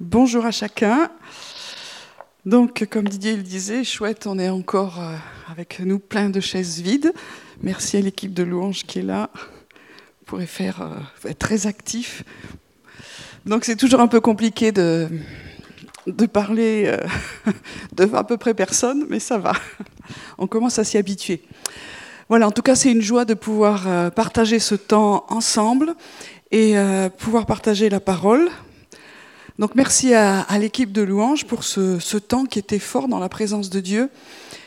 Bonjour à chacun. Donc, comme Didier le disait, chouette, on est encore euh, avec nous plein de chaises vides. Merci à l'équipe de Louange qui est là. Vous pourrez faire, euh, être très actif. Donc, c'est toujours un peu compliqué de, de parler euh, devant à peu près personne, mais ça va. On commence à s'y habituer. Voilà, en tout cas, c'est une joie de pouvoir partager ce temps ensemble et pouvoir partager la parole. Donc merci à, l'équipe de Louange pour ce, temps qui était fort dans la présence de Dieu.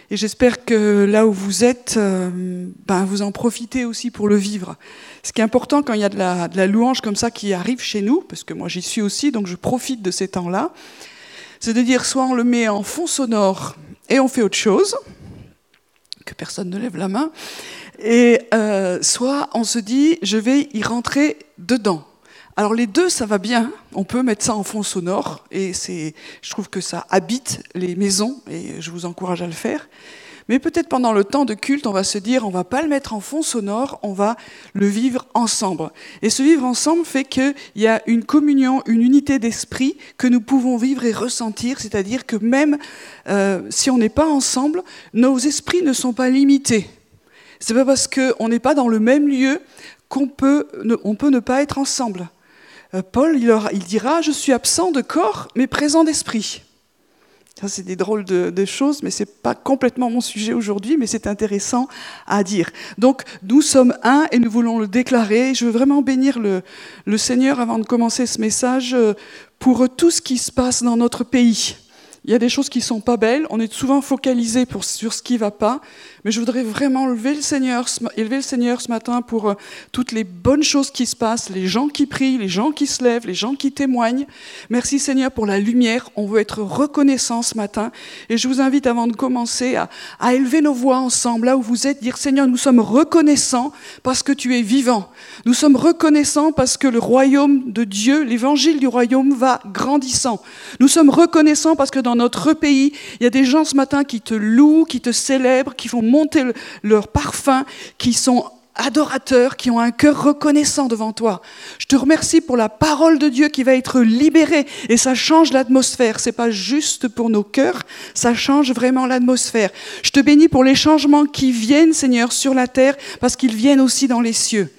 Et j'espère que là où vous êtes, euh, ben vous en profitez aussi pour le vivre. Ce qui est important quand il y a de la, de la louange comme ça qui arrive chez nous, parce que moi j'y suis aussi, donc je profite de ces temps-là, c'est de dire soit on le met en fond sonore et on fait autre chose, que personne ne lève la main, et euh, soit on se dit je vais y rentrer dedans. Alors les deux, ça va bien. On peut mettre ça en fond sonore et c'est, je trouve que ça habite les maisons et je vous encourage à le faire. Mais peut-être pendant le temps de culte, on va se dire, on va pas le mettre en fond sonore, on va le vivre ensemble. Et ce vivre ensemble fait qu'il y a une communion, une unité d'esprit que nous pouvons vivre et ressentir, c'est-à-dire que même euh, si on n'est pas ensemble, nos esprits ne sont pas limités. C'est pas parce qu'on n'est pas dans le même lieu qu'on peut, peut ne pas être ensemble. Euh, Paul, il, dira, je suis absent de corps, mais présent d'esprit. Ça, c'est des drôles de, choses, mais ce n'est pas complètement mon sujet aujourd'hui, mais c'est intéressant à dire. Donc, nous sommes un et nous voulons le déclarer. Je veux vraiment bénir le, Seigneur avant de commencer ce message euh, pour tout ce qui se passe dans notre pays. Il y a des choses qui sont pas belles, on est souvent focalisé sur ce qui va pas, mais je voudrais vraiment élever le Seigneur, élever le Seigneur ce matin pour euh, toutes les bonnes choses qui se passent, les gens qui prient, les gens qui se lèvent, les gens qui témoignent. Merci Seigneur pour la lumière. On veut être reconnaissant ce matin. Et je vous invite avant de commencer à, à élever nos voix ensemble, là où vous êtes, dire Seigneur, nous sommes reconnaissants parce que tu es vivant. Nous sommes reconnaissants parce que le royaume de Dieu, l'évangile du royaume va grandissant. Nous sommes reconnaissants parce que dans notre pays, il y a des gens ce matin qui te louent, qui te célèbrent, qui font monter leur parfum, qui sont adorateurs, qui ont un cœur reconnaissant devant toi. Je te remercie pour la parole de Dieu qui va être libérée et ça change l'atmosphère. C'est pas juste pour nos cœurs, ça change vraiment l'atmosphère. Je te bénis pour les changements qui viennent, Seigneur, sur la terre parce qu'ils viennent aussi dans les cieux.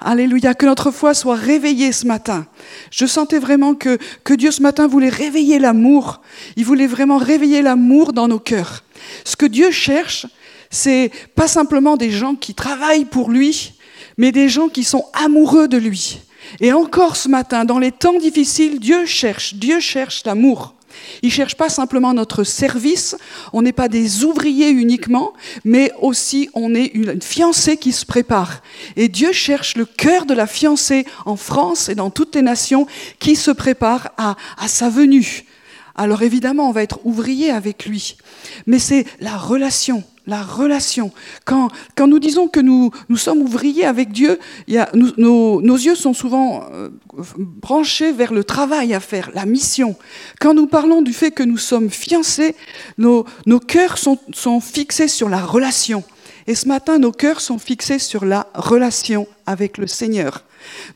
Alléluia, que notre foi soit réveillée ce matin. Je sentais vraiment que, que Dieu ce matin voulait réveiller l'amour. Il voulait vraiment réveiller l'amour dans nos cœurs. Ce que Dieu cherche, c'est pas simplement des gens qui travaillent pour lui, mais des gens qui sont amoureux de lui. Et encore ce matin, dans les temps difficiles, Dieu cherche, Dieu cherche l'amour. Il ne cherche pas simplement notre service, on n'est pas des ouvriers uniquement, mais aussi on est une fiancée qui se prépare. Et Dieu cherche le cœur de la fiancée en France et dans toutes les nations qui se prépare à sa venue. Alors évidemment, on va être ouvrier avec lui, mais c'est la relation la relation. Quand, quand, nous disons que nous, nous sommes ouvriers avec Dieu, nos, yeux sont souvent euh, branchés vers le travail à faire, la mission. Quand nous parlons du fait que nous sommes fiancés, nos, nos cœurs sont, sont fixés sur la relation. Et ce matin, nos cœurs sont fixés sur la relation avec le Seigneur.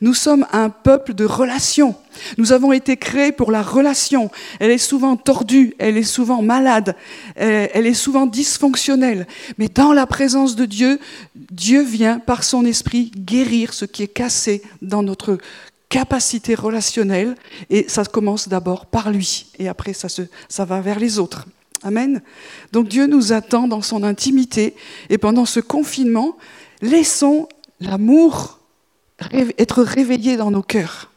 Nous sommes un peuple de relations. Nous avons été créés pour la relation. Elle est souvent tordue, elle est souvent malade, elle est souvent dysfonctionnelle. Mais dans la présence de Dieu, Dieu vient par son esprit guérir ce qui est cassé dans notre capacité relationnelle. Et ça commence d'abord par lui. Et après, ça, ça va vers les autres. Amen. Donc Dieu nous attend dans son intimité. Et pendant ce confinement, laissons l'amour être réveillé dans nos cœurs.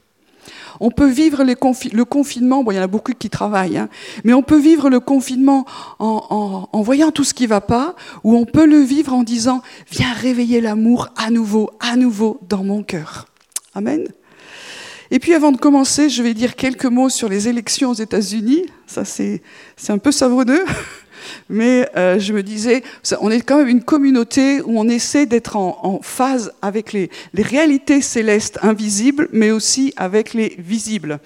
On peut vivre le confinement, bon, il y en a beaucoup qui travaillent, hein, mais on peut vivre le confinement en, en, voyant tout ce qui ne va pas, ou on peut le vivre en disant, viens réveiller l'amour à nouveau, à nouveau dans mon cœur. Amen. Et puis avant de commencer, je vais dire quelques mots sur les élections aux États-Unis. Ça, c'est un peu savonneux mais euh, je me disais, on est quand même une communauté où on essaie d'être en, phase avec les, réalités célestes invisibles, mais aussi avec les visibles.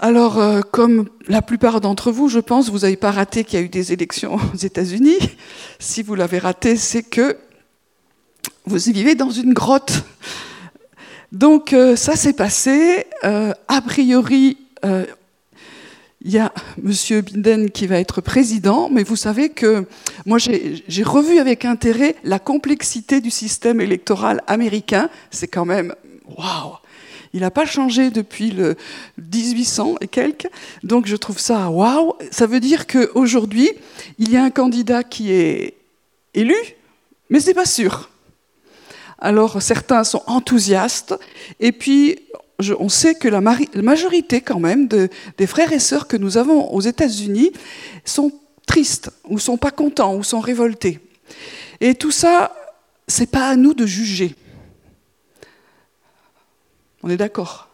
Alors, euh, comme la plupart d'entre vous, je pense, vous n'avez pas raté qu'il y a eu des élections aux États-Unis. Si vous l'avez raté, c'est que vous vivez dans une grotte. Donc, euh, ça s'est passé. a priori, il y a M. Biden qui va être président, mais vous savez que moi j'ai revu avec intérêt la complexité du système électoral américain. C'est quand même waouh il n'a pas changé depuis le 1800 et quelques. Donc je trouve ça waouh. Ça veut dire qu'aujourd'hui, il y a un candidat qui est élu, mais c'est pas sûr. Alors certains sont enthousiastes, et puis on sait que la, majorité quand même des frères et sœurs que nous avons aux États-Unis sont tristes, ou sont pas contents, ou sont révoltés. Et tout ça, c'est pas à nous de juger. On est d'accord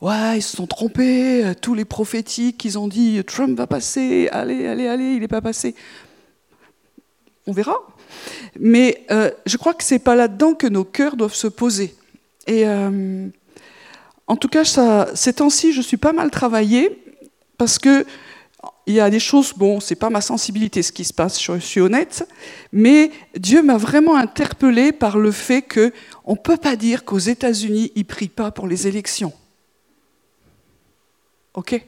Ouais, ils se sont trompés, tous les prophétiques, ils ont dit Trump va passer, allez, allez, allez, il n'est pas passé. On verra. Mais euh, je crois que ce n'est pas là-dedans que nos cœurs doivent se poser. Et euh, en tout cas, ça, ces temps-ci, je suis pas mal travaillée parce que il y a des choses, bon, c'est pas ma sensibilité ce qui se passe, je suis honnête, mais Dieu m'a vraiment interpellée par le fait que on peut pas dire qu'aux États-Unis ils prient pas pour les élections. Ok?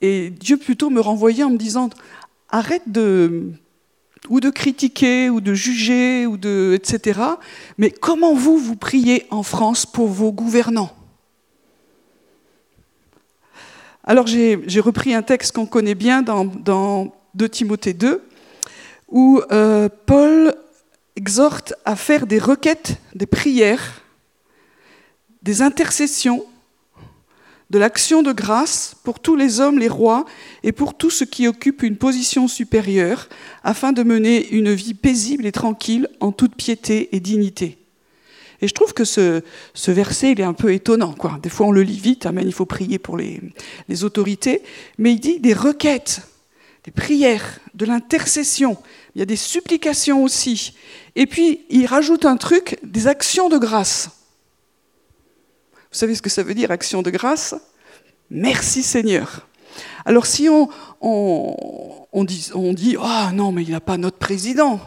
Et Dieu plutôt me renvoyait en me disant arrête de ou de critiquer, ou de juger, ou de, etc. Mais comment vous, vous priez en France pour vos gouvernants? Alors j'ai repris un texte qu'on connaît bien dans, dans 2 Timothée 2, où euh, Paul exhorte à faire des requêtes, des prières, des intercessions de l'action de grâce pour tous les hommes, les rois, et pour tous ceux qui occupent une position supérieure, afin de mener une vie paisible et tranquille en toute piété et dignité. Et je trouve que ce, verset, il est un peu étonnant. Quoi. Des fois, on le lit vite, Amen, il faut prier pour les, les autorités, mais il dit des requêtes, des prières, de l'intercession, il y a des supplications aussi. Et puis, il rajoute un truc, des actions de grâce. Vous savez ce que ça veut dire, action de grâce? Merci Seigneur. Alors si on, dit, oh non, mais il n'a pas notre président,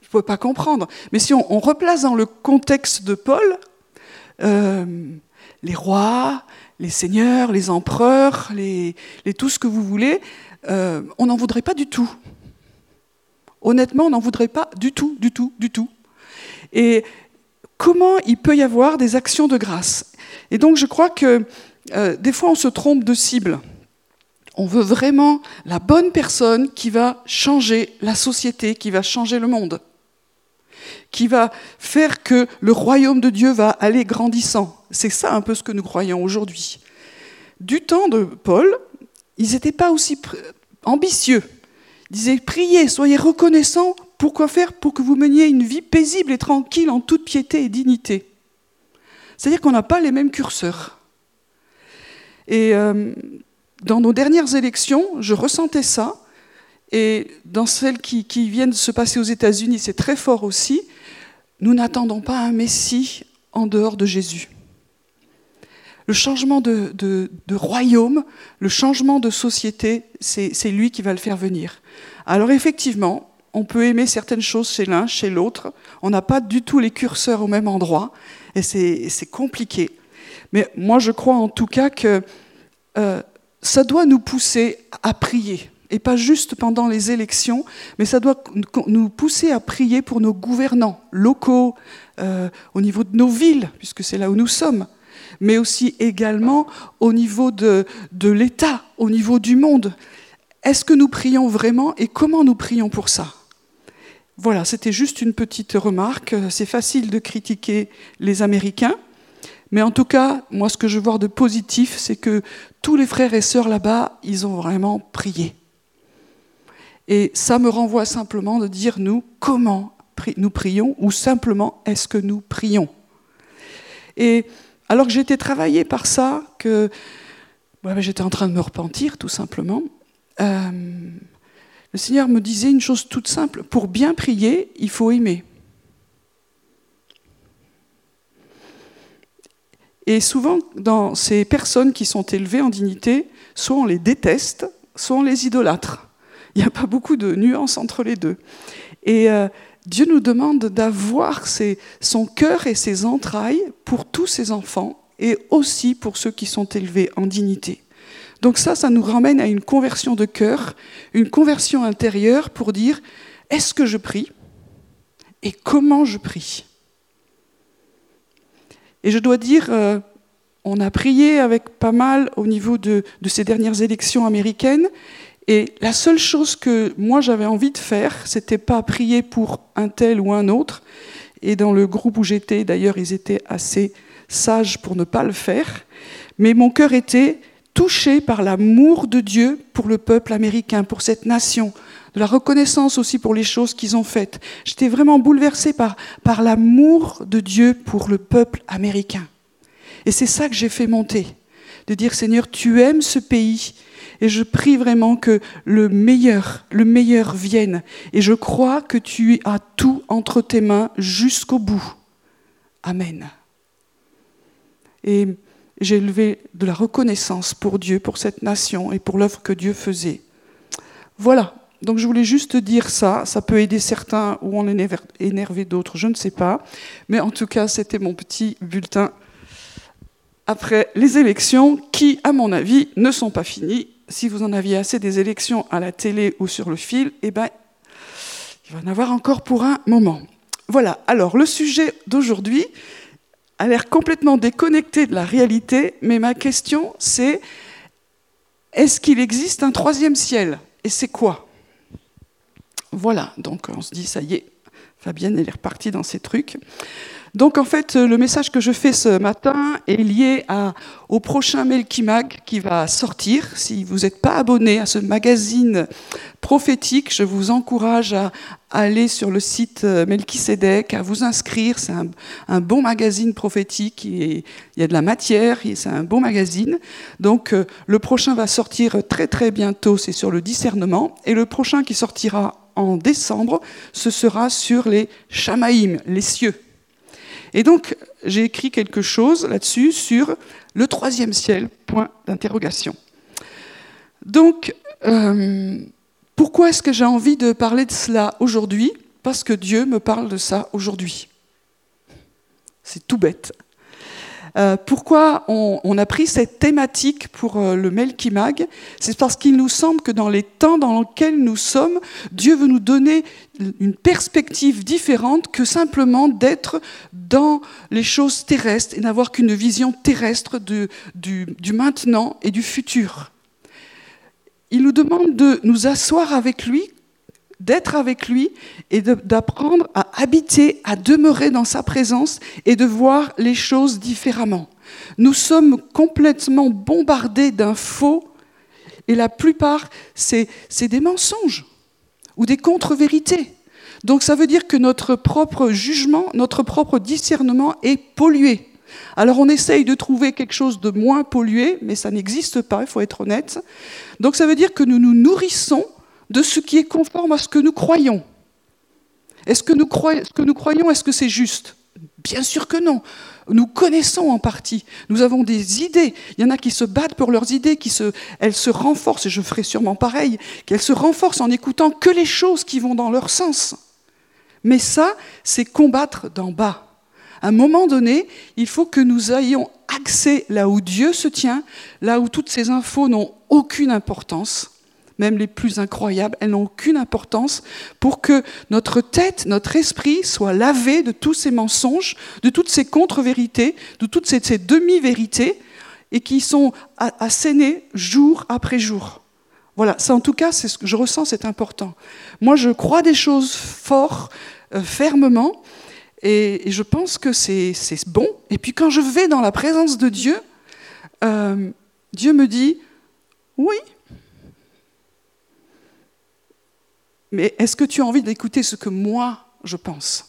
il ne peut pas comprendre. Mais si on, replace dans le contexte de Paul, euh, les rois, les seigneurs, les empereurs, les, tout ce que vous voulez, euh, on n'en voudrait pas du tout. Honnêtement, on n'en voudrait pas du tout, du tout, du tout. Et comment il peut y avoir des actions de grâce et donc je crois que euh, des fois on se trompe de cible. On veut vraiment la bonne personne qui va changer la société, qui va changer le monde, qui va faire que le royaume de Dieu va aller grandissant. C'est ça un peu ce que nous croyons aujourd'hui. Du temps de Paul, ils n'étaient pas aussi ambitieux. Ils disaient, priez, soyez reconnaissants. Pourquoi faire Pour que vous meniez une vie paisible et tranquille en toute piété et dignité? C'est-à-dire qu'on n'a pas les mêmes curseurs. Et euh, dans nos dernières élections, je ressentais ça. Et dans celles qui, viennent de se passer aux États-Unis, c'est très fort aussi. Nous n'attendons pas un Messie en dehors de Jésus. Le changement de, de royaume, le changement de société, c'est lui qui va le faire venir. Alors effectivement, on peut aimer certaines choses chez l'un, chez l'autre. On n'a pas du tout les curseurs au même endroit et c'est compliqué. Mais moi, je crois en tout cas que euh, ça doit nous pousser à prier. Et pas juste pendant les élections, mais ça doit nous pousser à prier pour nos gouvernants locaux, euh, au niveau de nos villes, puisque c'est là où nous sommes, mais aussi également au niveau de, de l'État, au niveau du monde. Est-ce que nous prions vraiment et comment nous prions pour ça? Voilà, c'était juste une petite remarque. C'est facile de critiquer les Américains, mais en tout cas, moi, ce que je vois de positif, c'est que tous les frères et sœurs là-bas, ils ont vraiment prié. Et ça me renvoie simplement de dire, nous, comment nous prions, ou simplement, est-ce que nous prions? Et alors que j'étais travaillée par ça, que j'étais en train de me repentir, tout simplement, euh, le Seigneur me disait une chose toute simple, pour bien prier, il faut aimer. Et souvent, dans ces personnes qui sont élevées en dignité, soit on les déteste, soit on les idolâtre. Il n'y a pas beaucoup de nuances entre les deux. Et euh, Dieu nous demande d'avoir son cœur et ses entrailles pour tous ses enfants et aussi pour ceux qui sont élevés en dignité. Donc ça, ça nous ramène à une conversion de cœur, une conversion intérieure pour dire, est-ce que je prie et comment je prie? Et je dois dire, euh, on a prié avec pas mal au niveau de, de ces dernières élections américaines, et la seule chose que moi j'avais envie de faire, c'était pas prier pour un tel ou un autre. Et dans le groupe où j'étais, d'ailleurs, ils étaient assez sages pour ne pas le faire. Mais mon cœur était touché par l'amour de Dieu pour le peuple américain, pour cette nation, de la reconnaissance aussi pour les choses qu'ils ont faites. J'étais vraiment bouleversé par, par l'amour de Dieu pour le peuple américain. Et c'est ça que j'ai fait monter, de dire Seigneur, tu aimes ce pays et je prie vraiment que le meilleur, le meilleur vienne. Et je crois que tu as tout entre tes mains jusqu'au bout. Amen. Et j'ai élevé de la reconnaissance pour Dieu, pour cette nation et pour l'œuvre que Dieu faisait. Voilà. Donc je voulais juste dire ça. Ça peut aider certains ou en énerver d'autres, je ne sais pas. Mais en tout cas, c'était mon petit bulletin après les élections qui, à mon avis, ne sont pas finies si vous en aviez assez des élections à la télé ou sur le fil, eh ben, il va en avoir encore pour un moment. Voilà, alors le sujet d'aujourd'hui a l'air complètement déconnecté de la réalité, mais ma question c'est, est-ce qu'il existe un troisième ciel? Et c'est quoi? Voilà, donc on se dit, ça y est, Fabienne, elle est repartie dans ses trucs. Donc en fait, le message que je fais ce matin est lié au prochain Melkimag qui va sortir. Si vous n'êtes pas abonné à ce magazine prophétique, je vous encourage à aller sur le site euh, Melchisedec, à vous inscrire. C'est un, bon magazine prophétique. Il y a de la matière, c'est un bon magazine. Donc euh, le prochain va sortir très très bientôt, c'est sur le discernement. Et le prochain qui sortira en décembre, ce sera sur les Shamaïm, les cieux. Et donc, j'ai écrit quelque chose là-dessus sur le troisième ciel, point d'interrogation. Donc, euh, pourquoi est-ce que j'ai envie de parler de cela aujourd'hui? Parce que Dieu me parle de ça aujourd'hui. C'est tout bête. Euh, pourquoi on, a pris cette thématique pour euh, le Melkimag C'est parce qu'il nous semble que dans les temps dans lesquels nous sommes, Dieu veut nous donner une perspective différente que simplement d'être dans les choses terrestres et n'avoir qu'une vision terrestre du, du maintenant et du futur. Il nous demande de nous asseoir avec lui d'être avec lui et d'apprendre à habiter, à demeurer dans sa présence et de voir les choses différemment. Nous sommes complètement bombardés d'infos et la plupart, c'est des mensonges ou des contre-vérités. Donc ça veut dire que notre propre jugement, notre propre discernement est pollué. Alors on essaye de trouver quelque chose de moins pollué, mais ça n'existe pas, il faut être honnête. Donc ça veut dire que nous nous nourrissons de ce qui est conforme à ce que nous croyons. Est-ce que nous, croyons, ce que nous croyons, est-ce que c'est juste? Bien sûr que non. Nous connaissons en partie. Nous avons des idées. Il y en a qui se battent pour leurs idées, qui se, elles se renforcent, et je ferai sûrement pareil, qu'elles se renforcent en écoutant que les choses qui vont dans leur sens. Mais ça, c'est combattre d'en bas. À un moment donné, il faut que nous ayons accès là où Dieu se tient, là où toutes ces infos n'ont aucune importance même les plus incroyables, elles n'ont aucune importance pour que notre tête, notre esprit soit lavé de tous ces mensonges, de toutes ces contre-vérités, de toutes ces, demi-vérités, et qui sont assénées jour après jour. Voilà, ça en tout cas, c'est ce que je ressens, c'est important. Moi, je crois des choses fort, euh, fermement, et, je pense que c'est bon. Et puis quand je vais dans la présence de Dieu, euh, Dieu me dit, oui, mais est-ce que tu as envie d'écouter ce que moi je pense?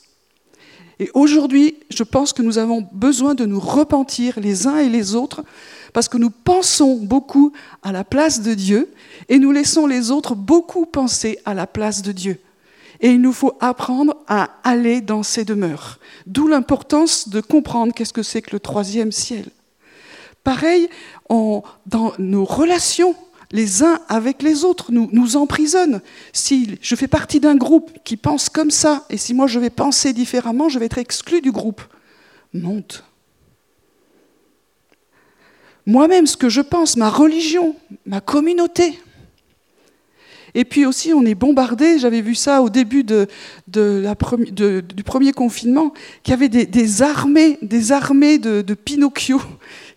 Et aujourd'hui, je pense que nous avons besoin de nous repentir les uns et les autres parce que nous pensons beaucoup à la place de Dieu et nous laissons les autres beaucoup penser à la place de Dieu. Et il nous faut apprendre à aller dans ces demeures. D'où l'importance de comprendre qu'est-ce que c'est que le troisième ciel. Pareil, dans nos relations les uns avec les autres, nous, emprisonnent. Si je fais partie d'un groupe qui pense comme ça, et si moi je vais penser différemment, je vais être exclu du groupe. Monte. moi-même, ce que je pense, ma religion, ma communauté. Et puis aussi, on est bombardé, j'avais vu ça au début du premier confinement, qu'il y avait des armées de, Pinocchio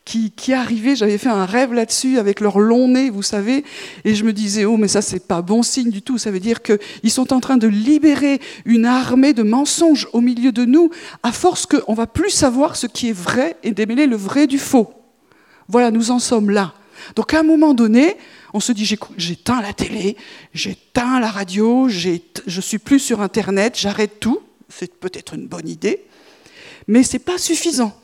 qui, qui, arrivaient. J'avais fait un rêve là-dessus avec leur long nez, vous savez, et je me disais, oh, mais ça, c'est pas bon signe du tout. Ça veut dire qu'ils sont en train de libérer une armée de mensonges au milieu de nous, à force qu'on va plus savoir ce qui est vrai et démêler le vrai du faux. Voilà, nous en sommes là. Donc à un moment donné, on se dit j'éteins la télé, j'éteins la radio, je suis plus sur Internet, j'arrête tout. C'est peut-être une bonne idée, mais ce n'est pas suffisant.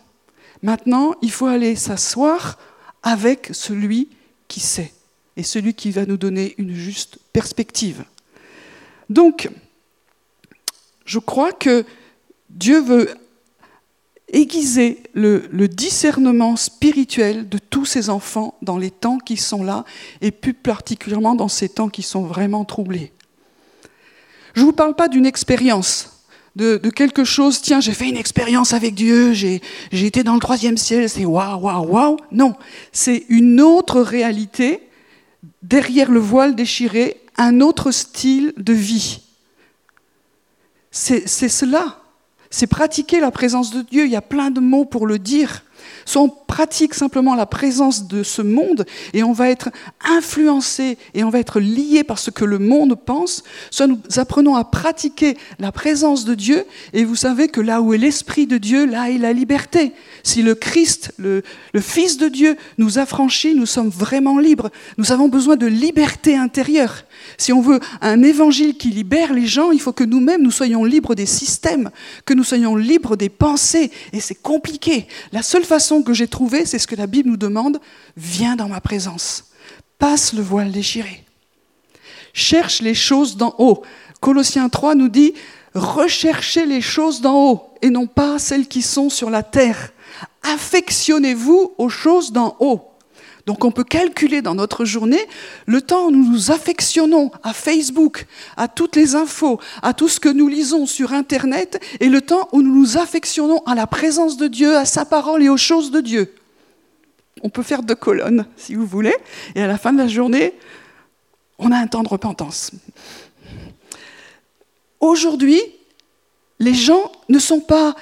Maintenant, il faut aller s'asseoir avec celui qui sait et celui qui va nous donner une juste perspective. Donc, je crois que Dieu veut aiguiser le, discernement spirituel de tous ces enfants dans les temps qui sont là, et plus particulièrement dans ces temps qui sont vraiment troublés. Je ne vous parle pas d'une expérience, de, quelque chose, tiens, j'ai fait une expérience avec Dieu, j'ai été dans le troisième ciel, c'est waouh, waouh, waouh. Non, c'est une autre réalité, derrière le voile déchiré, un autre style de vie. C'est cela c'est pratiquer la présence de Dieu. Il y a plein de mots pour le dire. Pratique simplement la présence de ce monde et on va être influencé et on va être lié par ce que le monde pense, soit nous apprenons à pratiquer la présence de Dieu et vous savez que là où est l'Esprit de Dieu, là est la liberté. Si le Christ, le, Fils de Dieu, nous affranchit, nous sommes vraiment libres. Nous avons besoin de liberté intérieure. Si on veut un évangile qui libère les gens, il faut que nous-mêmes, nous soyons libres des systèmes, que nous soyons libres des pensées. Et c'est compliqué. La seule façon que j'ai c'est ce que la Bible nous demande, viens dans ma présence. Passe le voile déchiré. Cherche les choses d'en haut. Colossiens 3 nous dit, recherchez les choses d'en haut et non pas celles qui sont sur la terre. Affectionnez-vous aux choses d'en haut. Donc on peut calculer dans notre journée le temps où nous nous affectionnons à Facebook, à toutes les infos, à tout ce que nous lisons sur Internet, et le temps où nous nous affectionnons à la présence de Dieu, à sa parole et aux choses de Dieu. On peut faire deux colonnes, si vous voulez, et à la fin de la journée, on a un temps de repentance. Aujourd'hui, les gens ne sont pas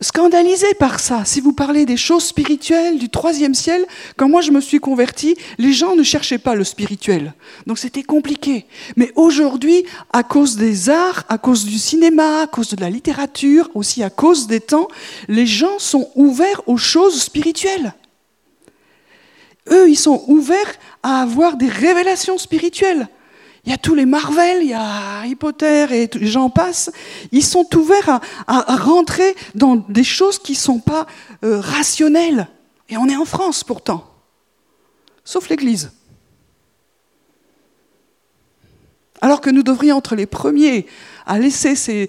scandalisé par ça. Si vous parlez des choses spirituelles du troisième ciel, quand moi je me suis converti, les gens ne cherchaient pas le spirituel. Donc c'était compliqué. Mais aujourd'hui, à cause des arts, à cause du cinéma, à cause de la littérature, aussi à cause des temps, les gens sont ouverts aux choses spirituelles. Eux, ils sont ouverts à avoir des révélations spirituelles il y a tous les Marvel, il y a Harry Potter et j'en passe. Ils sont ouverts à, rentrer dans des choses qui ne sont pas euh, rationnelles. Et on est en France pourtant. Sauf l'Église. Alors que nous devrions être les premiers à laisser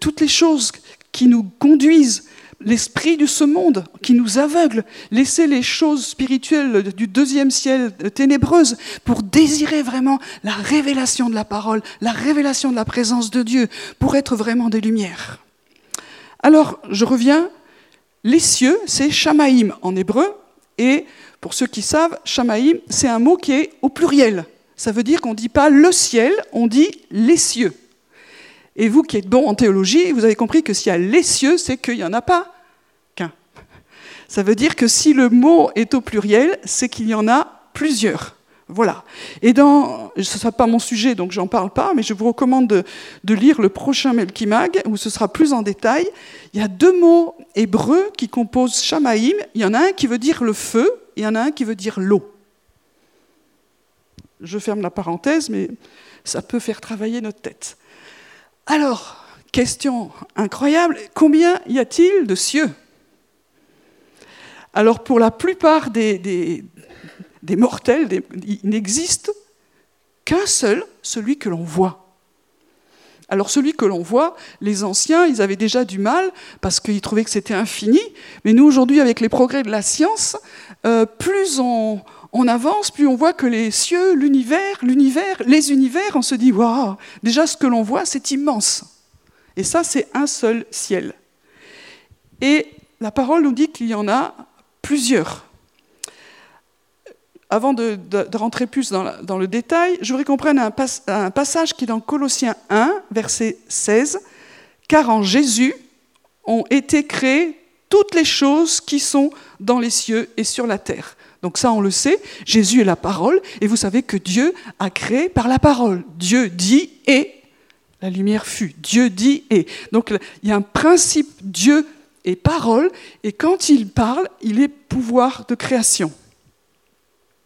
toutes les choses qui nous conduisent l'esprit de ce monde qui nous aveugle, laisser les choses spirituelles du deuxième ciel ténébreuses pour désirer vraiment la révélation de la parole, la révélation de la présence de Dieu, pour être vraiment des lumières. Alors, je reviens, les cieux, c'est Shamaïm en hébreu, et pour ceux qui savent, Shamaïm, c'est un mot qui est au pluriel. Ça veut dire qu'on ne dit pas le ciel, on dit les cieux. Et vous qui êtes bon en théologie, vous avez compris que s'il y a les cieux, c'est qu'il n'y en a pas qu'un. Ça veut dire que si le mot est au pluriel, c'est qu'il y en a plusieurs. Voilà. Et dans, ce ne sera pas mon sujet, donc j'en parle pas, mais je vous recommande de, lire le prochain Melkimag, où ce sera plus en détail. Il y a deux mots hébreux qui composent Shamaïm. Il y en a un qui veut dire le feu, et il y en a un qui veut dire l'eau. Je ferme la parenthèse, mais ça peut faire travailler notre tête. Alors, question incroyable, combien y a-t-il de cieux? Alors, pour la plupart des, mortels, il n'existe qu'un seul, celui que l'on voit. Alors celui que l'on voit, les anciens, ils avaient déjà du mal parce qu'ils trouvaient que c'était infini. Mais nous, aujourd'hui, avec les progrès de la science, euh, plus on, on, avance, plus on voit que les cieux, l'univers, l'univers, les univers, on se dit, waouh, déjà ce que l'on voit, c'est immense. Et ça, c'est un seul ciel. Et la parole nous dit qu'il y en a plusieurs. avant de, rentrer plus dans, le détail, je voudrais qu'on prenne un, un passage qui est dans Colossiens 1, verset 16. Car en Jésus ont été créées toutes les choses qui sont dans les cieux et sur la terre. Donc ça, on le sait, Jésus est la parole, et vous savez que Dieu a créé par la parole. Dieu dit et la lumière fut. Dieu dit et. Donc il y a un principe Dieu et parole, et quand il parle, il est pouvoir de création.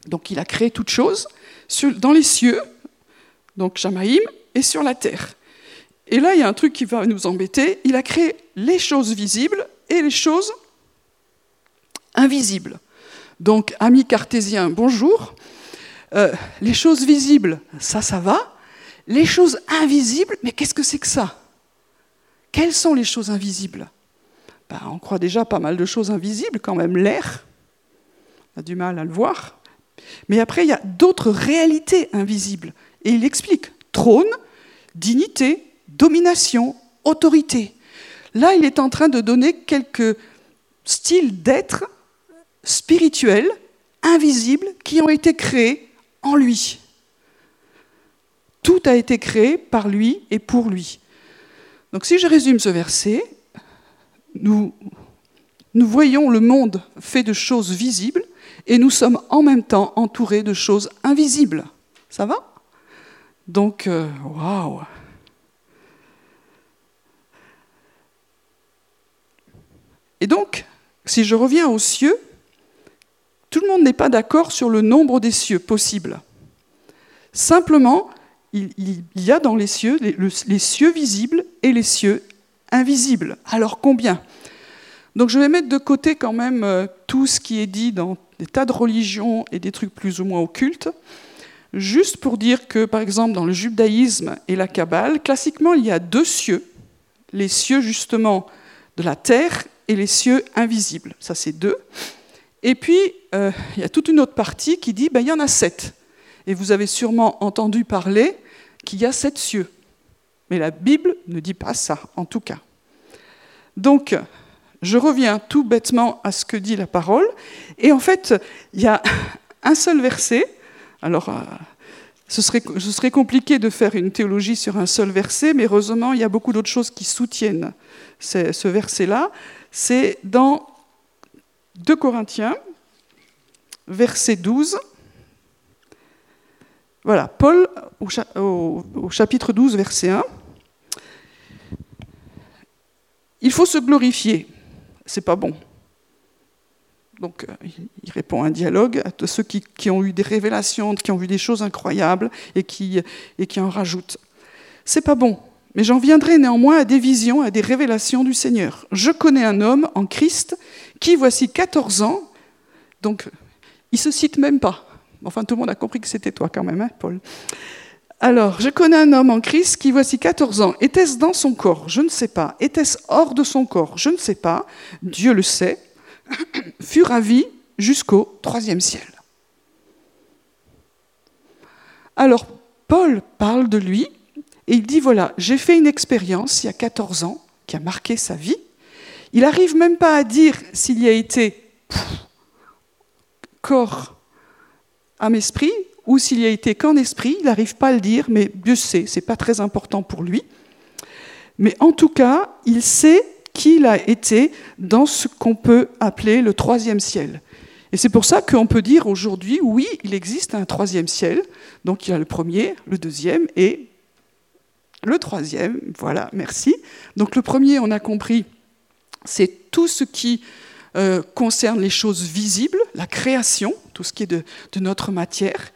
Donc il a créé toutes choses dans les cieux, donc Jamaïm, et sur la terre. Et là, il y a un truc qui va nous embêter. Il a créé les choses visibles et les choses invisibles. Donc, amis cartésiens, bonjour. Euh, les choses visibles, ça, ça va. Les choses invisibles, mais qu'est-ce que c'est que ça? Quelles sont les choses invisibles? Ben, On croit déjà pas mal de choses invisibles, quand même. L'air, on a du mal à le voir. Mais après, il y a d'autres réalités invisibles. Et il explique trône, dignité, domination, autorité. Là, il est en train de donner quelques styles d'être spirituels, invisibles, qui ont été créés en lui. Tout a été créé par lui et pour lui. Donc si je résume ce verset, nous, voyons le monde fait de choses visibles et nous sommes en même temps entourés de choses invisibles. Ça va? Donc, euh, waouh Et donc, si je reviens aux cieux, tout le monde n'est pas d'accord sur le nombre des cieux possibles. Simplement, il, y a dans les cieux les, cieux visibles et les cieux invisibles. Alors combien? Donc je vais mettre de côté quand même euh, tout ce qui est dit dans des tas de religions et des trucs plus ou moins occultes, juste pour dire que par exemple dans le judaïsme et la Kabbale, classiquement il y a deux cieux, les cieux justement de la terre et les cieux invisibles. Ça, c'est deux. Et puis, euh, il y a toute une autre partie qui dit, ben, il y en a sept. Et vous avez sûrement entendu parler qu'il y a sept cieux. Mais la Bible ne dit pas ça, en tout cas. Donc, je reviens tout bêtement à ce que dit la parole. Et en fait, il y a un seul verset. Alors, euh, ce, serait, ce serait compliqué de faire une théologie sur un seul verset, mais heureusement, il y a beaucoup d'autres choses qui soutiennent ce verset-là c'est dans 2 Corinthiens, verset 12. Voilà, Paul au, chapitre 12, verset 1. Il faut se glorifier. C'est pas bon. Donc, euh, il répond à un dialogue à ceux qui, ont eu des révélations, qui ont vu des choses incroyables et qui, et qui en rajoutent. C'est pas bon. Mais j'en viendrai néanmoins à des visions, à des révélations du Seigneur. Je connais un homme en Christ qui, voici 14 ans, donc il se cite même pas. Enfin, tout le monde a compris que c'était toi quand même, hein, Paul. Alors, je connais un homme en Christ qui, voici 14 ans, était-ce dans son corps? Je ne sais pas. Était-ce hors de son corps? Je ne sais pas. Dieu le sait. fut ravi jusqu'au troisième ciel. Alors, Paul parle de lui et il dit, voilà, j'ai fait une expérience il y a 14 ans qui a marqué sa vie. Il n'arrive même pas à dire s'il y a été corps, âme, esprit, ou s'il y a été qu'en esprit. Il n'arrive pas à le dire, mais Dieu sait, ce n'est pas très important pour lui. Mais en tout cas, il sait qu'il a été dans ce qu'on peut appeler le troisième ciel. Et c'est pour ça qu'on peut dire aujourd'hui, oui, il existe un troisième ciel. Donc il y a le premier, le deuxième et le troisième, voilà, merci. Donc le premier, on a compris, c'est tout ce qui euh, concerne les choses visibles, la création, tout ce qui est de, notre matière.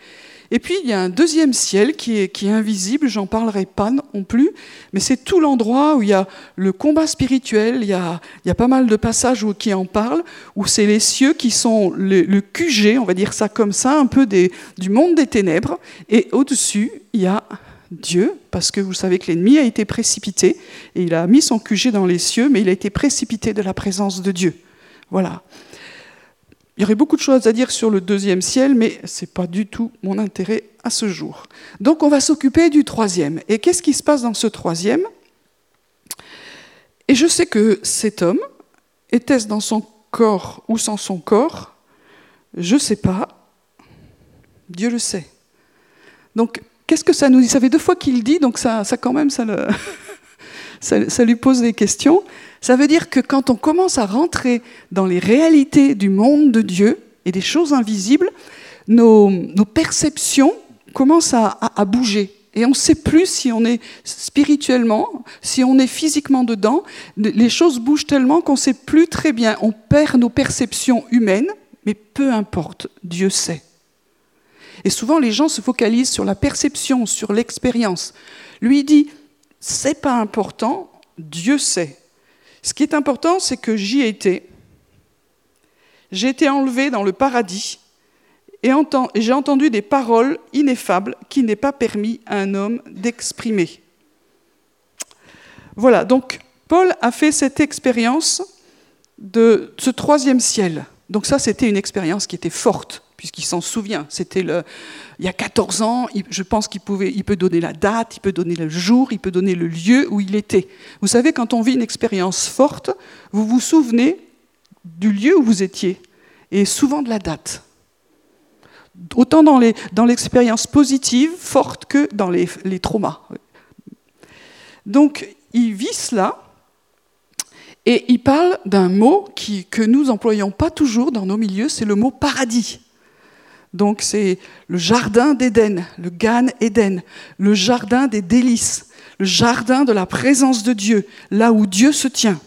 Et puis il y a un deuxième ciel qui est, invisible, j'en parlerai pas non plus, mais c'est tout l'endroit où il y a le combat spirituel, il y a, pas mal de passages qui en parlent, où c'est les cieux qui sont le, QG, on va dire ça comme ça, un peu du monde des ténèbres, et au-dessus, il y a Dieu, parce que vous savez que l'ennemi a été précipité, et il a mis son QG dans les cieux, mais il a été précipité de la présence de Dieu. Voilà. Il y aurait beaucoup de choses à dire sur le deuxième ciel, mais ce n'est pas du tout mon intérêt à ce jour. Donc on va s'occuper du troisième. Et qu'est-ce qui se passe dans ce troisième? Et je sais que cet homme, était-ce dans son corps ou sans son corps? Je ne sais pas. Dieu le sait. Donc, qu'est-ce que ça nous dit? Ça fait deux fois qu'il dit, donc ça, ça quand même, ça, le ça, lui pose des questions. Ça veut dire que quand on commence à rentrer dans les réalités du monde de Dieu et des choses invisibles, nos, perceptions commencent à, à bouger. Et on ne sait plus si on est spirituellement, si on est physiquement dedans. Les choses bougent tellement qu'on ne sait plus très bien. On perd nos perceptions humaines, mais peu importe, Dieu sait. Et souvent, les gens se focalisent sur la perception, sur l'expérience. Lui dit, c'est pas important, Dieu sait. Ce qui est important, c'est que j'y ai été. J'ai été enlevé dans le paradis et j'ai entendu des paroles ineffables qui n'est pas permis à un homme d'exprimer. Voilà, donc Paul a fait cette expérience de ce troisième ciel. Donc ça, c'était une expérience qui était forte, puisqu'il s'en souvient. C'était le, il y a 14 ans, je pense qu'il pouvait, peut donner la date, il peut donner le jour, il peut donner le lieu où il était. Vous savez, quand on vit une expérience forte, vous vous souvenez du lieu où vous étiez, et souvent de la date autant dans l'expérience positive, forte, que dans les, traumas. Donc, il vit cela, et il parle d'un mot que nous employons pas toujours dans nos milieux, c'est le mot paradis. Donc, c'est le jardin d'Éden, le Gan Éden, le jardin des délices, le jardin de la présence de Dieu, là où Dieu se tient.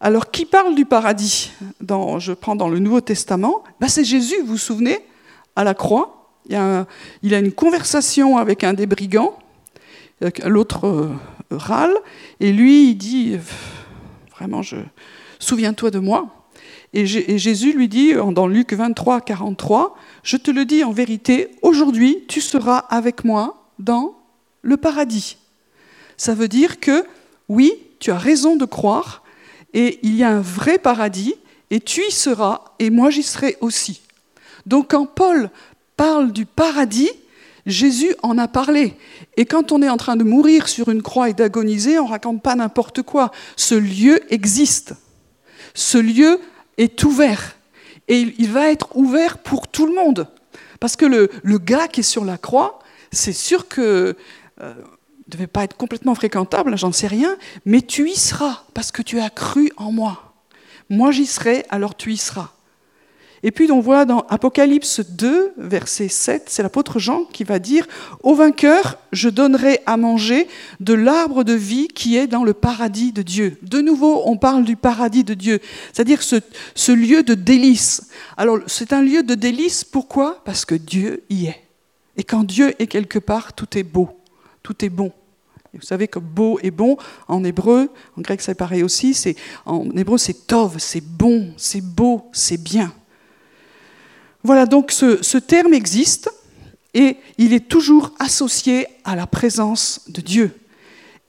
Alors, qui parle du paradis dans, Je prends dans le Nouveau Testament, ben, c'est Jésus, vous vous souvenez? À la croix. Il, a, une conversation avec un des brigands, l'autre euh, râle, et lui, il dit, vraiment, je, souviens-toi de moi. Et, Jésus lui dit, dans Luc 23, 43, je te le dis en vérité, aujourd'hui, tu seras avec moi dans le paradis. Ça veut dire que, oui, tu as raison de croire, et il y a un vrai paradis, et tu y seras, et moi j'y serai aussi. Donc quand Paul parle du paradis, Jésus en a parlé. Et quand on est en train de mourir sur une croix et d'agoniser, on raconte pas n'importe quoi. Ce lieu existe. Ce lieu est ouvert. Et il va être ouvert pour tout le monde. Parce que le, gars qui est sur la croix, c'est sûr que euh, ne devait pas être complètement fréquentable, j'en sais rien, mais tu y seras parce que tu as cru en moi. Moi j'y serai, alors tu y seras. Et puis on voit dans Apocalypse 2, verset 7, c'est l'apôtre Jean qui va dire Au vainqueur, je donnerai à manger de l'arbre de vie qui est dans le paradis de Dieu. De nouveau, on parle du paradis de Dieu, c'est-à-dire ce, lieu de délice. Alors c'est un lieu de délice, pourquoi? Parce que Dieu y est. Et quand Dieu est quelque part, tout est beau, tout est bon. Vous savez que beau et bon, en hébreu, en grec c'est pareil aussi, en hébreu c'est tov, c'est bon, c'est beau, c'est bien. Voilà, donc ce, terme existe et il est toujours associé à la présence de Dieu.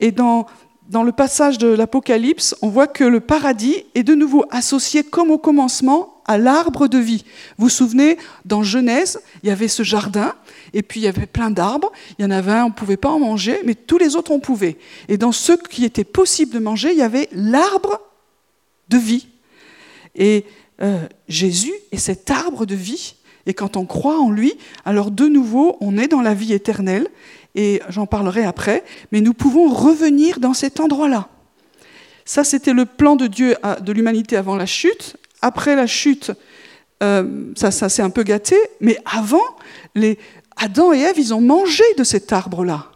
Et dans, le passage de l'Apocalypse, on voit que le paradis est de nouveau associé comme au commencement à l'arbre de vie. Vous vous souvenez, dans Genèse, il y avait ce jardin, et puis il y avait plein d'arbres. Il y en avait un, on ne pouvait pas en manger, mais tous les autres, on pouvait. Et dans ceux qui était possible de manger, il y avait l'arbre de vie. Et euh, Jésus est cet arbre de vie. Et quand on croit en lui, alors de nouveau, on est dans la vie éternelle. Et j'en parlerai après. Mais nous pouvons revenir dans cet endroit-là. Ça, c'était le plan de Dieu de l'humanité avant la chute. Après la chute, euh, ça, s'est un peu gâté. Mais avant, Adam et Ève, ils ont mangé de cet arbre-là.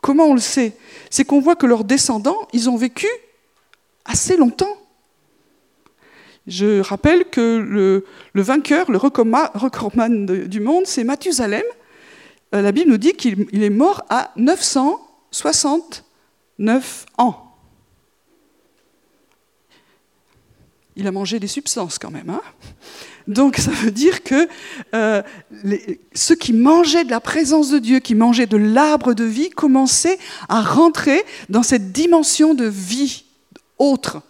Comment on le sait? C'est qu'on voit que leurs descendants, ils ont vécu assez longtemps. Je rappelle que le, vainqueur, le recordman du monde, c'est Mathusalem. Euh, la Bible nous dit qu'il est mort à 969 ans. Il a mangé des substances quand même. Hein Donc ça veut dire que euh, ceux qui mangeaient de la présence de Dieu, qui mangeaient de l'arbre de vie, commençaient à rentrer dans cette dimension de vie autre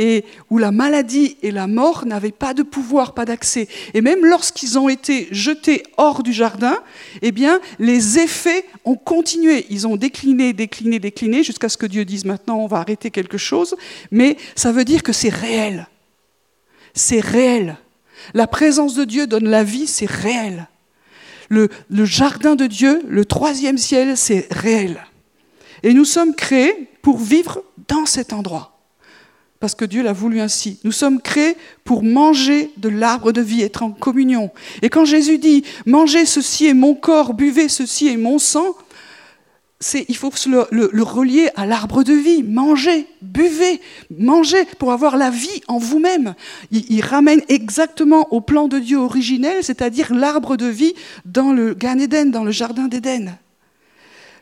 et où la maladie et la mort n'avaient pas de pouvoir, pas d'accès. Et même lorsqu'ils ont été jetés hors du jardin, eh bien, les effets ont continué. Ils ont décliné, décliné, décliné, jusqu'à ce que Dieu dise maintenant on va arrêter quelque chose. Mais ça veut dire que c'est réel. C'est réel. La présence de Dieu donne la vie, c'est réel. le, le jardin de Dieu, le troisième ciel, c'est réel. Et nous sommes créés pour vivre dans cet endroit. Parce que Dieu l'a voulu ainsi. Nous sommes créés pour manger de l'arbre de vie, être en communion. Et quand Jésus dit Mangez ceci est mon corps, buvez ceci est mon sang, il faut le, le, relier à l'arbre de vie. Mangez, buvez, mangez pour avoir la vie en vous-même. Il, ramène exactement au plan de Dieu originel, c'est-à-dire l'arbre de vie dans le Gan Eden, dans le jardin d'Éden.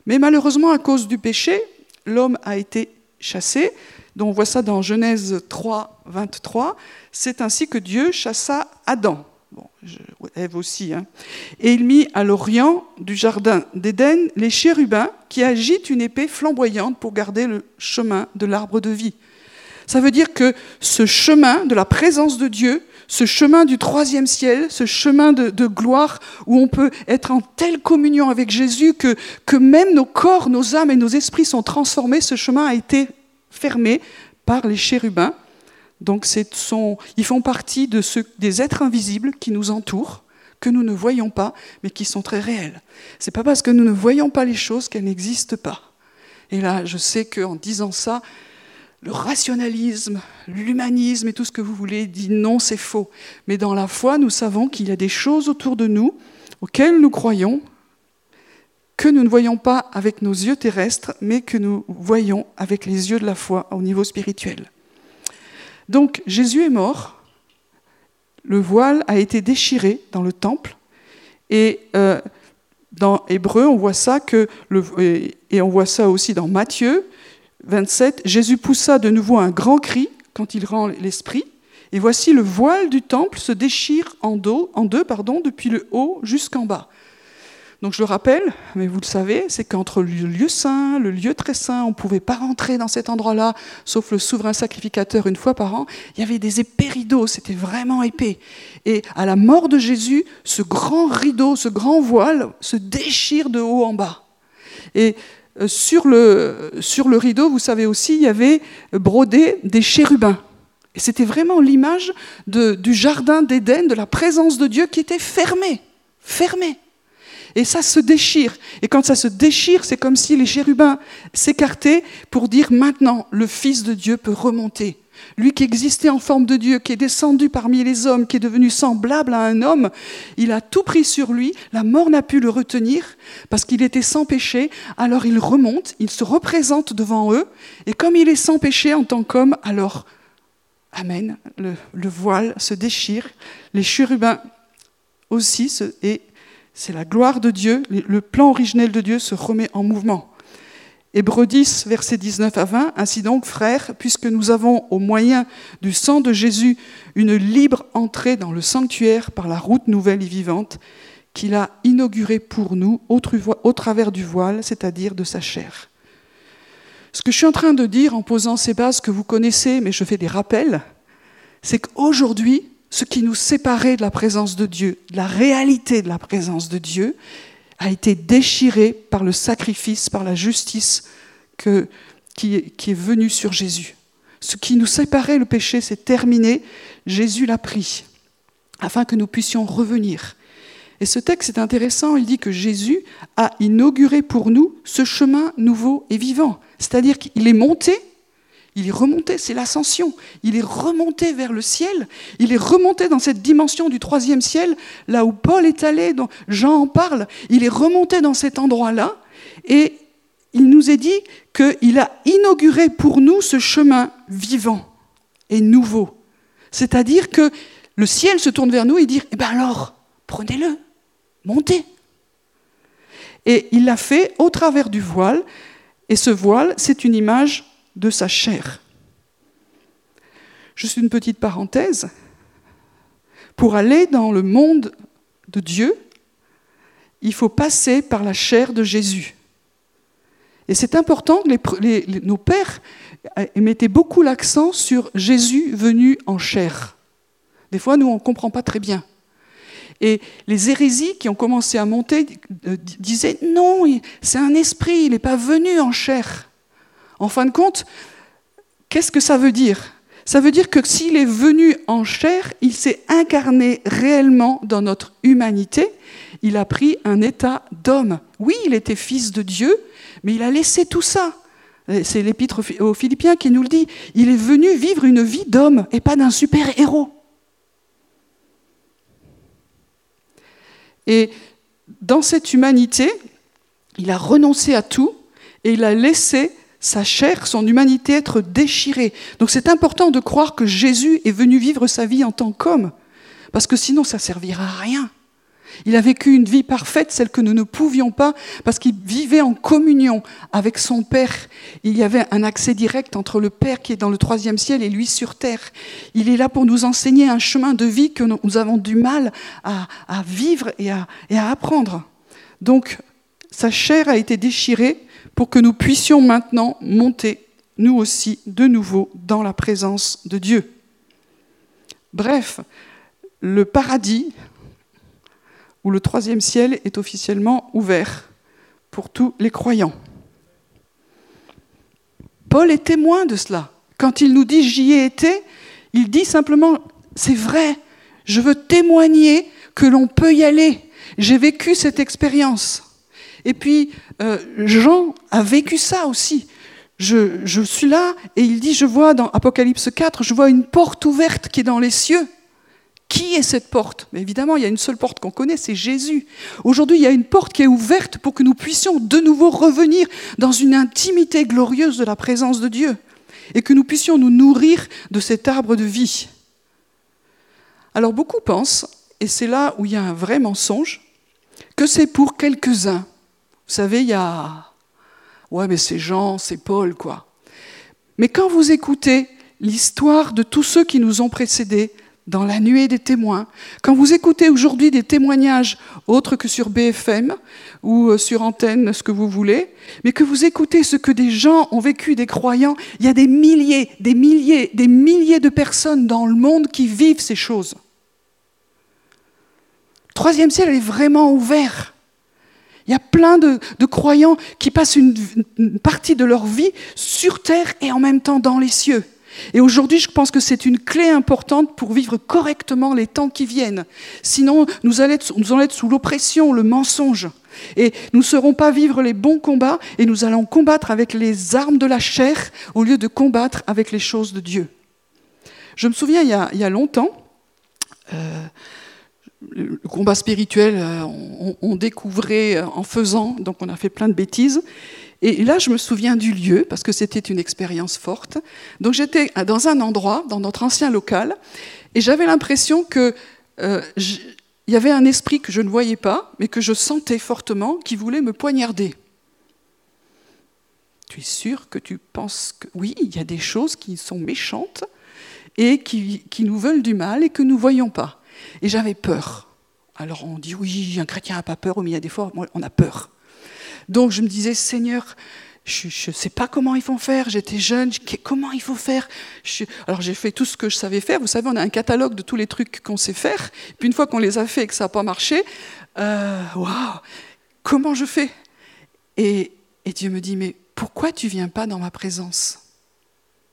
Mais malheureusement, à cause du péché, l'homme a été chassé. Donc on voit ça dans Genèse 3, 23. C'est ainsi que Dieu chassa Adam. Bon, Ève aussi. Hein. Et il mit à l'orient du jardin d'Éden les chérubins qui agitent une épée flamboyante pour garder le chemin de l'arbre de vie. Ça veut dire que ce chemin de la présence de Dieu, ce chemin du troisième ciel, ce chemin de, de, gloire où on peut être en telle communion avec Jésus que, que même nos corps, nos âmes et nos esprits sont transformés, ce chemin a été fermé par les chérubins. Donc ils font partie de des êtres invisibles qui nous entourent, que nous ne voyons pas, mais qui sont très réels. C'est pas parce que nous ne voyons pas les choses qu'elles n'existent pas. Et là, je sais qu'en disant ça, le rationalisme, l'humanisme et tout ce que vous voulez dit non, c'est faux. Mais dans la foi, nous savons qu'il y a des choses autour de nous auxquelles nous croyons, que nous ne voyons pas avec nos yeux terrestres, mais que nous voyons avec les yeux de la foi au niveau spirituel. Donc Jésus est mort, le voile a été déchiré dans le temple, et euh, dans Hébreu, on voit ça et on voit ça aussi dans Matthieu 27. Jésus poussa de nouveau un grand cri quand il rend l'esprit, et voici le voile du temple se déchire en deux, en deux pardon, depuis le haut jusqu'en bas. Donc je le rappelle, mais vous le savez, c'est qu'entre le lieu saint, le lieu très saint, on ne pouvait pas rentrer dans cet endroit-là, sauf le souverain sacrificateur une fois par an. Il y avait des épais rideaux, c'était vraiment épais. Et à la mort de Jésus, ce grand rideau, ce grand voile se déchire de haut en bas. Et euh, sur le, sur le rideau, vous savez aussi, il y avait brodé des chérubins. Et c'était vraiment l'image du jardin d'Éden, de la présence de Dieu qui était fermée, fermée. Et ça se déchire. Et quand ça se déchire, c'est comme si les chérubins s'écartaient pour dire maintenant, le Fils de Dieu peut remonter. Lui qui existait en forme de Dieu, qui est descendu parmi les hommes, qui est devenu semblable à un homme, il a tout pris sur lui, la mort n'a pu le retenir parce qu'il était sans péché, alors il remonte, il se représente devant eux, et comme il est sans péché en tant qu'homme, alors, Amen, le, le, voile se déchire, les chérubins aussi, se, c'est la gloire de Dieu, le plan originel de Dieu se remet en mouvement. Hébreux 10, versets 19 à 20. Ainsi donc, frères, puisque nous avons au moyen du sang de Jésus une libre entrée dans le sanctuaire par la route nouvelle et vivante qu'il a inaugurée pour nous au, au travers du voile, c'est-à-dire de sa chair. Ce que je suis en train de dire en posant ces bases que vous connaissez, mais je fais des rappels, c'est qu'aujourd'hui, ce qui nous séparait de la présence de Dieu, de la réalité de la présence de Dieu, a été déchiré par le sacrifice, par la justice qui, qui, est venue sur Jésus. Ce qui nous séparait, le péché, c'est terminé. Jésus l'a pris, afin que nous puissions revenir. Et ce texte est intéressant, il dit que Jésus a inauguré pour nous ce chemin nouveau et vivant. C'est-à-dire qu'il est monté il est remonté, c'est l'ascension. Il est remonté vers le ciel. Il est remonté dans cette dimension du troisième ciel, là où Paul est allé, dont Jean en parle. Il est remonté dans cet endroit-là et il nous est dit qu'il a inauguré pour nous ce chemin vivant et nouveau. C'est-à-dire que le ciel se tourne vers nous et dit Eh bien alors, prenez-le, montez. Et il l'a fait au travers du voile. Et ce voile, c'est une image de sa chair. Juste une petite parenthèse. Pour aller dans le monde de Dieu, il faut passer par la chair de Jésus. Et c'est important, les, nos pères mettaient beaucoup l'accent sur Jésus venu en chair. Des fois, nous, on ne comprend pas très bien. Et les hérésies qui ont commencé à monter euh, disaient non, c'est un esprit, il n'est pas venu en chair. En fin de compte, qu'est-ce que ça veut dire? Ça veut dire que s'il est venu en chair, il s'est incarné réellement dans notre humanité. Il a pris un état d'homme. Oui, il était fils de Dieu, mais il a laissé tout ça. C'est l'épître aux Philippiens qui nous le dit. Il est venu vivre une vie d'homme et pas d'un super-héros. Et dans cette humanité, il a renoncé à tout et il a laissé sa chair, son humanité être déchirée. Donc c'est important de croire que Jésus est venu vivre sa vie en tant qu'homme, parce que sinon ça servira à rien. Il a vécu une vie parfaite, celle que nous ne pouvions pas, parce qu'il vivait en communion avec son Père. Il y avait un accès direct entre le Père qui est dans le troisième ciel et lui sur terre. Il est là pour nous enseigner un chemin de vie que nous avons du mal à, vivre et à, et à apprendre. Donc, sa chair a été déchirée pour que nous puissions maintenant monter, nous aussi, de nouveau dans la présence de Dieu. Bref, le paradis, où le troisième ciel est officiellement ouvert pour tous les croyants. Paul est témoin de cela. Quand il nous dit j'y ai été, il dit simplement c'est vrai, je veux témoigner que l'on peut y aller. J'ai vécu cette expérience. Et puis, euh, Jean a vécu ça aussi. Je, suis là et il dit, je vois dans Apocalypse 4, je vois une porte ouverte qui est dans les cieux. Qui est cette porte? Évidemment, il y a une seule porte qu'on connaît, c'est Jésus. Aujourd'hui, il y a une porte qui est ouverte pour que nous puissions de nouveau revenir dans une intimité glorieuse de la présence de Dieu et que nous puissions nous nourrir de cet arbre de vie. Alors beaucoup pensent, et c'est là où il y a un vrai mensonge, que c'est pour quelques-uns. Vous savez, il y a... Ouais, mais c'est Jean, c'est Paul, quoi. Mais quand vous écoutez l'histoire de tous ceux qui nous ont précédés, dans la nuée des témoins. Quand vous écoutez aujourd'hui des témoignages autres que sur BFM ou euh, sur antenne, ce que vous voulez, mais que vous écoutez ce que des gens ont vécu, des croyants, il y a des milliers, des milliers, des milliers de personnes dans le monde qui vivent ces choses. Le troisième ciel est vraiment ouvert. Il y a plein de, croyants qui passent une partie de leur vie sur terre et en même temps dans les cieux. Et aujourd'hui, je pense que c'est une clé importante pour vivre correctement les temps qui viennent. Sinon, nous allons être, sous l'oppression, le mensonge. Et nous ne saurons pas vivre les bons combats et nous allons combattre avec les armes de la chair au lieu de combattre avec les choses de Dieu. Je me souviens, il y a, longtemps, euh, le combat spirituel, euh, on, découvrait euh, en faisant, donc on a fait plein de bêtises. Et là, je me souviens du lieu, parce que c'était une expérience forte. Donc j'étais dans un endroit, dans notre ancien local, et j'avais l'impression qu'il euh, y avait un esprit que je ne voyais pas, mais que je sentais fortement, qui voulait me poignarder. Tu es sûr que tu penses que oui, il y a des choses qui sont méchantes et qui, qui nous veulent du mal et que nous ne voyons pas. Et j'avais peur. Alors on dit oui, un chrétien n'a pas peur, mais il y a des fois, on a peur. Donc je me disais, Seigneur, je ne sais pas comment ils vont faire, j'étais jeune, comment il faut faire? Alors j'ai fait tout ce que je savais faire. Vous savez, on a un catalogue de tous les trucs qu'on sait faire. Puis une fois qu'on les a fait et que ça n'a pas marché, euh, waouh, comment je fais? Et, et Dieu me dit, mais pourquoi tu viens pas dans ma présence?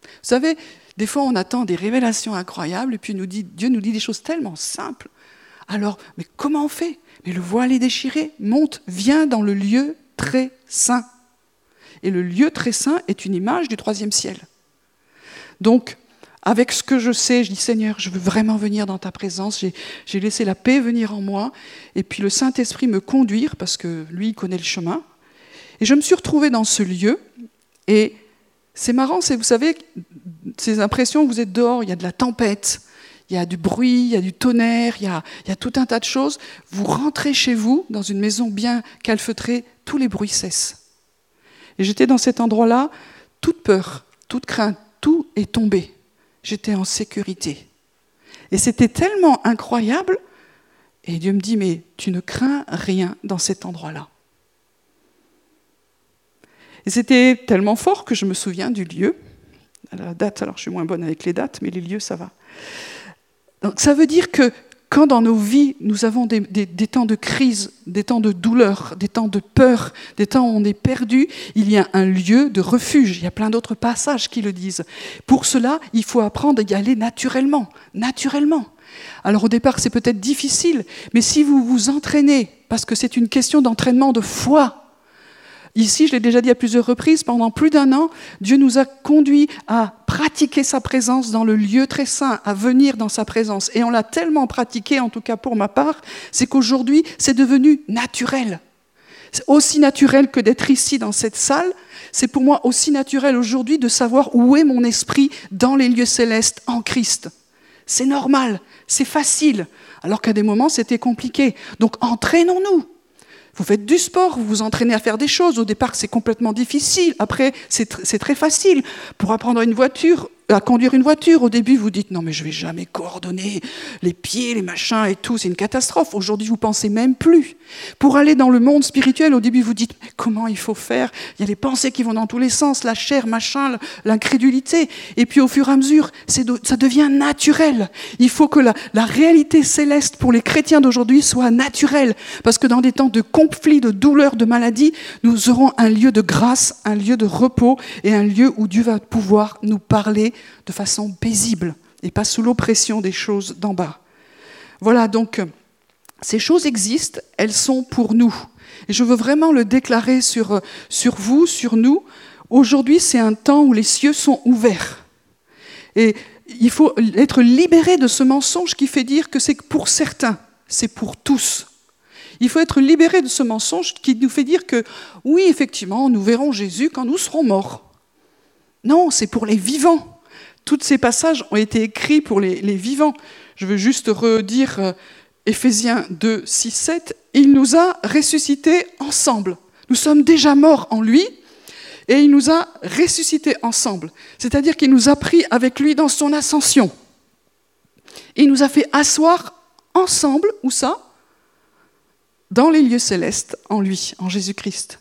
Vous savez, des fois on attend des révélations incroyables et puis Dieu nous dit des choses tellement simples. Alors, mais comment on fait? Mais le voile est déchiré, monte, viens dans le lieu très saint. Et le lieu très saint est une image du troisième ciel. Donc, avec ce que je sais, je dis Seigneur, je veux vraiment venir dans ta présence. J'ai laissé la paix venir en moi. Et puis le Saint-Esprit me conduire, parce que lui, il connaît le chemin. Et je me suis retrouvée dans ce lieu. Et c'est marrant, vous savez, ces impressions, vous êtes dehors, il y a de la tempête, il y a du bruit, il y a du tonnerre, il y a, il y a tout un tas de choses. Vous rentrez chez vous, dans une maison bien calfeutrée, tous les bruits cessent. Et j'étais dans cet endroit-là, toute peur, toute crainte, tout est tombé. J'étais en sécurité. Et c'était tellement incroyable. Et Dieu me dit, mais tu ne crains rien dans cet endroit-là. Et c'était tellement fort que je me souviens du lieu. La date, alors je suis moins bonne avec les dates, mais les lieux, ça va. Donc ça veut dire que quand dans nos vies, nous avons des, temps de crise, des temps de douleur, des temps de peur, des temps où on est perdu, il y a un lieu de refuge. Il y a plein d'autres passages qui le disent. Pour cela, il faut apprendre à y aller naturellement, naturellement. Alors au départ, c'est peut-être difficile, mais si vous vous entraînez, parce que c'est une question d'entraînement de foi, Ici, je l'ai déjà dit à plusieurs reprises, pendant plus d'un an, Dieu nous a conduits à pratiquer sa présence dans le lieu très saint, à venir dans sa présence. Et on l'a tellement pratiqué, en tout cas pour ma part, c'est qu'aujourd'hui, c'est devenu naturel. C'est aussi naturel que d'être ici dans cette salle. C'est pour moi aussi naturel aujourd'hui de savoir où est mon esprit dans les lieux célestes en Christ. C'est normal, c'est facile, alors qu'à des moments c'était compliqué. Donc entraînons-nous vous faites du sport, vous vous entraînez à faire des choses. Au départ, c'est complètement difficile. Après, c'est très facile. Pour apprendre une voiture, à conduire une voiture. Au début, vous dites non, mais je vais jamais coordonner les pieds, les machins et tout, c'est une catastrophe. Aujourd'hui, vous pensez même plus. Pour aller dans le monde spirituel, au début, vous dites mais comment il faut faire? Il y a les pensées qui vont dans tous les sens, la chair, machin, l'incrédulité. Et puis, au fur et à mesure, ça devient naturel. Il faut que la, la réalité céleste pour les chrétiens d'aujourd'hui soit naturelle, parce que dans des temps de conflit, de douleur, de maladie, nous aurons un lieu de grâce, un lieu de repos et un lieu où Dieu va pouvoir nous parler de façon paisible et pas sous l'oppression des choses d'en bas. Voilà, donc ces choses existent, elles sont pour nous. Et je veux vraiment le déclarer sur, vous, sur nous. Aujourd'hui, c'est un temps où les cieux sont ouverts. Et il faut être libéré de ce mensonge qui fait dire que c'est pour certains, c'est pour tous. Il faut être libéré de ce mensonge qui nous fait dire que oui, effectivement, nous verrons Jésus quand nous serons morts. Non, c'est pour les vivants. Tous ces passages ont été écrits pour les, vivants. Je veux juste redire Éphésiens 2, 6, 7. Il nous a ressuscités ensemble. Nous sommes déjà morts en lui et il nous a ressuscités ensemble. C'est-à-dire qu'il nous a pris avec lui dans son ascension. Il nous a fait asseoir ensemble, où ça? Dans les lieux célestes, en lui, en Jésus-Christ.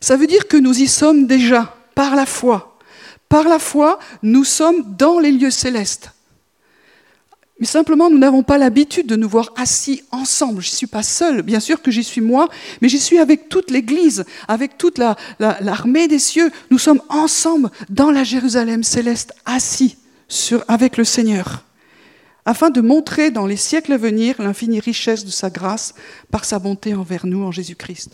Ça veut dire que nous y sommes déjà, par la foi. Par la foi, nous sommes dans les lieux célestes. Mais simplement, nous n'avons pas l'habitude de nous voir assis ensemble. Je ne suis pas seul, bien sûr que j'y suis moi, mais j'y suis avec toute l'Église, avec toute l'armée des cieux. Nous sommes ensemble dans la Jérusalem céleste, assis avec le Seigneur, afin de montrer dans les siècles à venir l'infinie richesse de sa grâce par sa bonté envers nous en Jésus-Christ.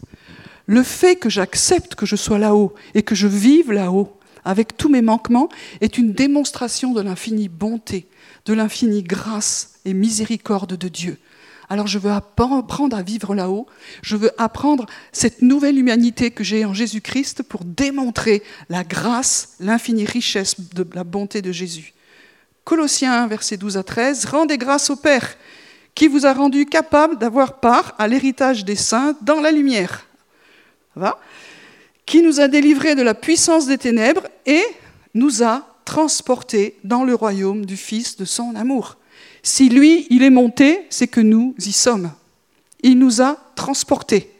Le fait que j'accepte que je sois là-haut et que je vive là-haut, avec tous mes manquements, est une démonstration de l'infinie bonté, de l'infinie grâce et miséricorde de Dieu. Alors je veux apprendre à vivre là-haut, je veux apprendre cette nouvelle humanité que j'ai en Jésus-Christ pour démontrer la grâce, l'infinie richesse de la bonté de Jésus. Colossiens 1, versets 12 à 13, Rendez grâce au Père qui vous a rendu capable d'avoir part à l'héritage des saints dans la lumière. Va? Qui nous a délivrés de la puissance des ténèbres et nous a transportés dans le royaume du Fils de son amour. Si lui, il est monté, c'est que nous y sommes. Il nous a transportés.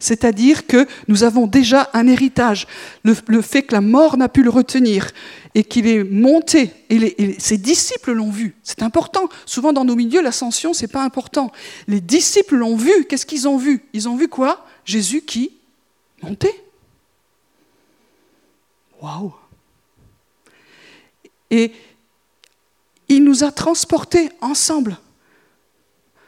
C'est-à-dire que nous avons déjà un héritage. Le, fait que la mort n'a pu le retenir et qu'il est monté, et, ses disciples l'ont vu. C'est important. Souvent dans nos milieux, l'ascension, c'est pas important. Les disciples l'ont vu. Qu'est-ce qu'ils ont vu? Ils ont vu quoi? Jésus qui montait. Et il nous a transportés ensemble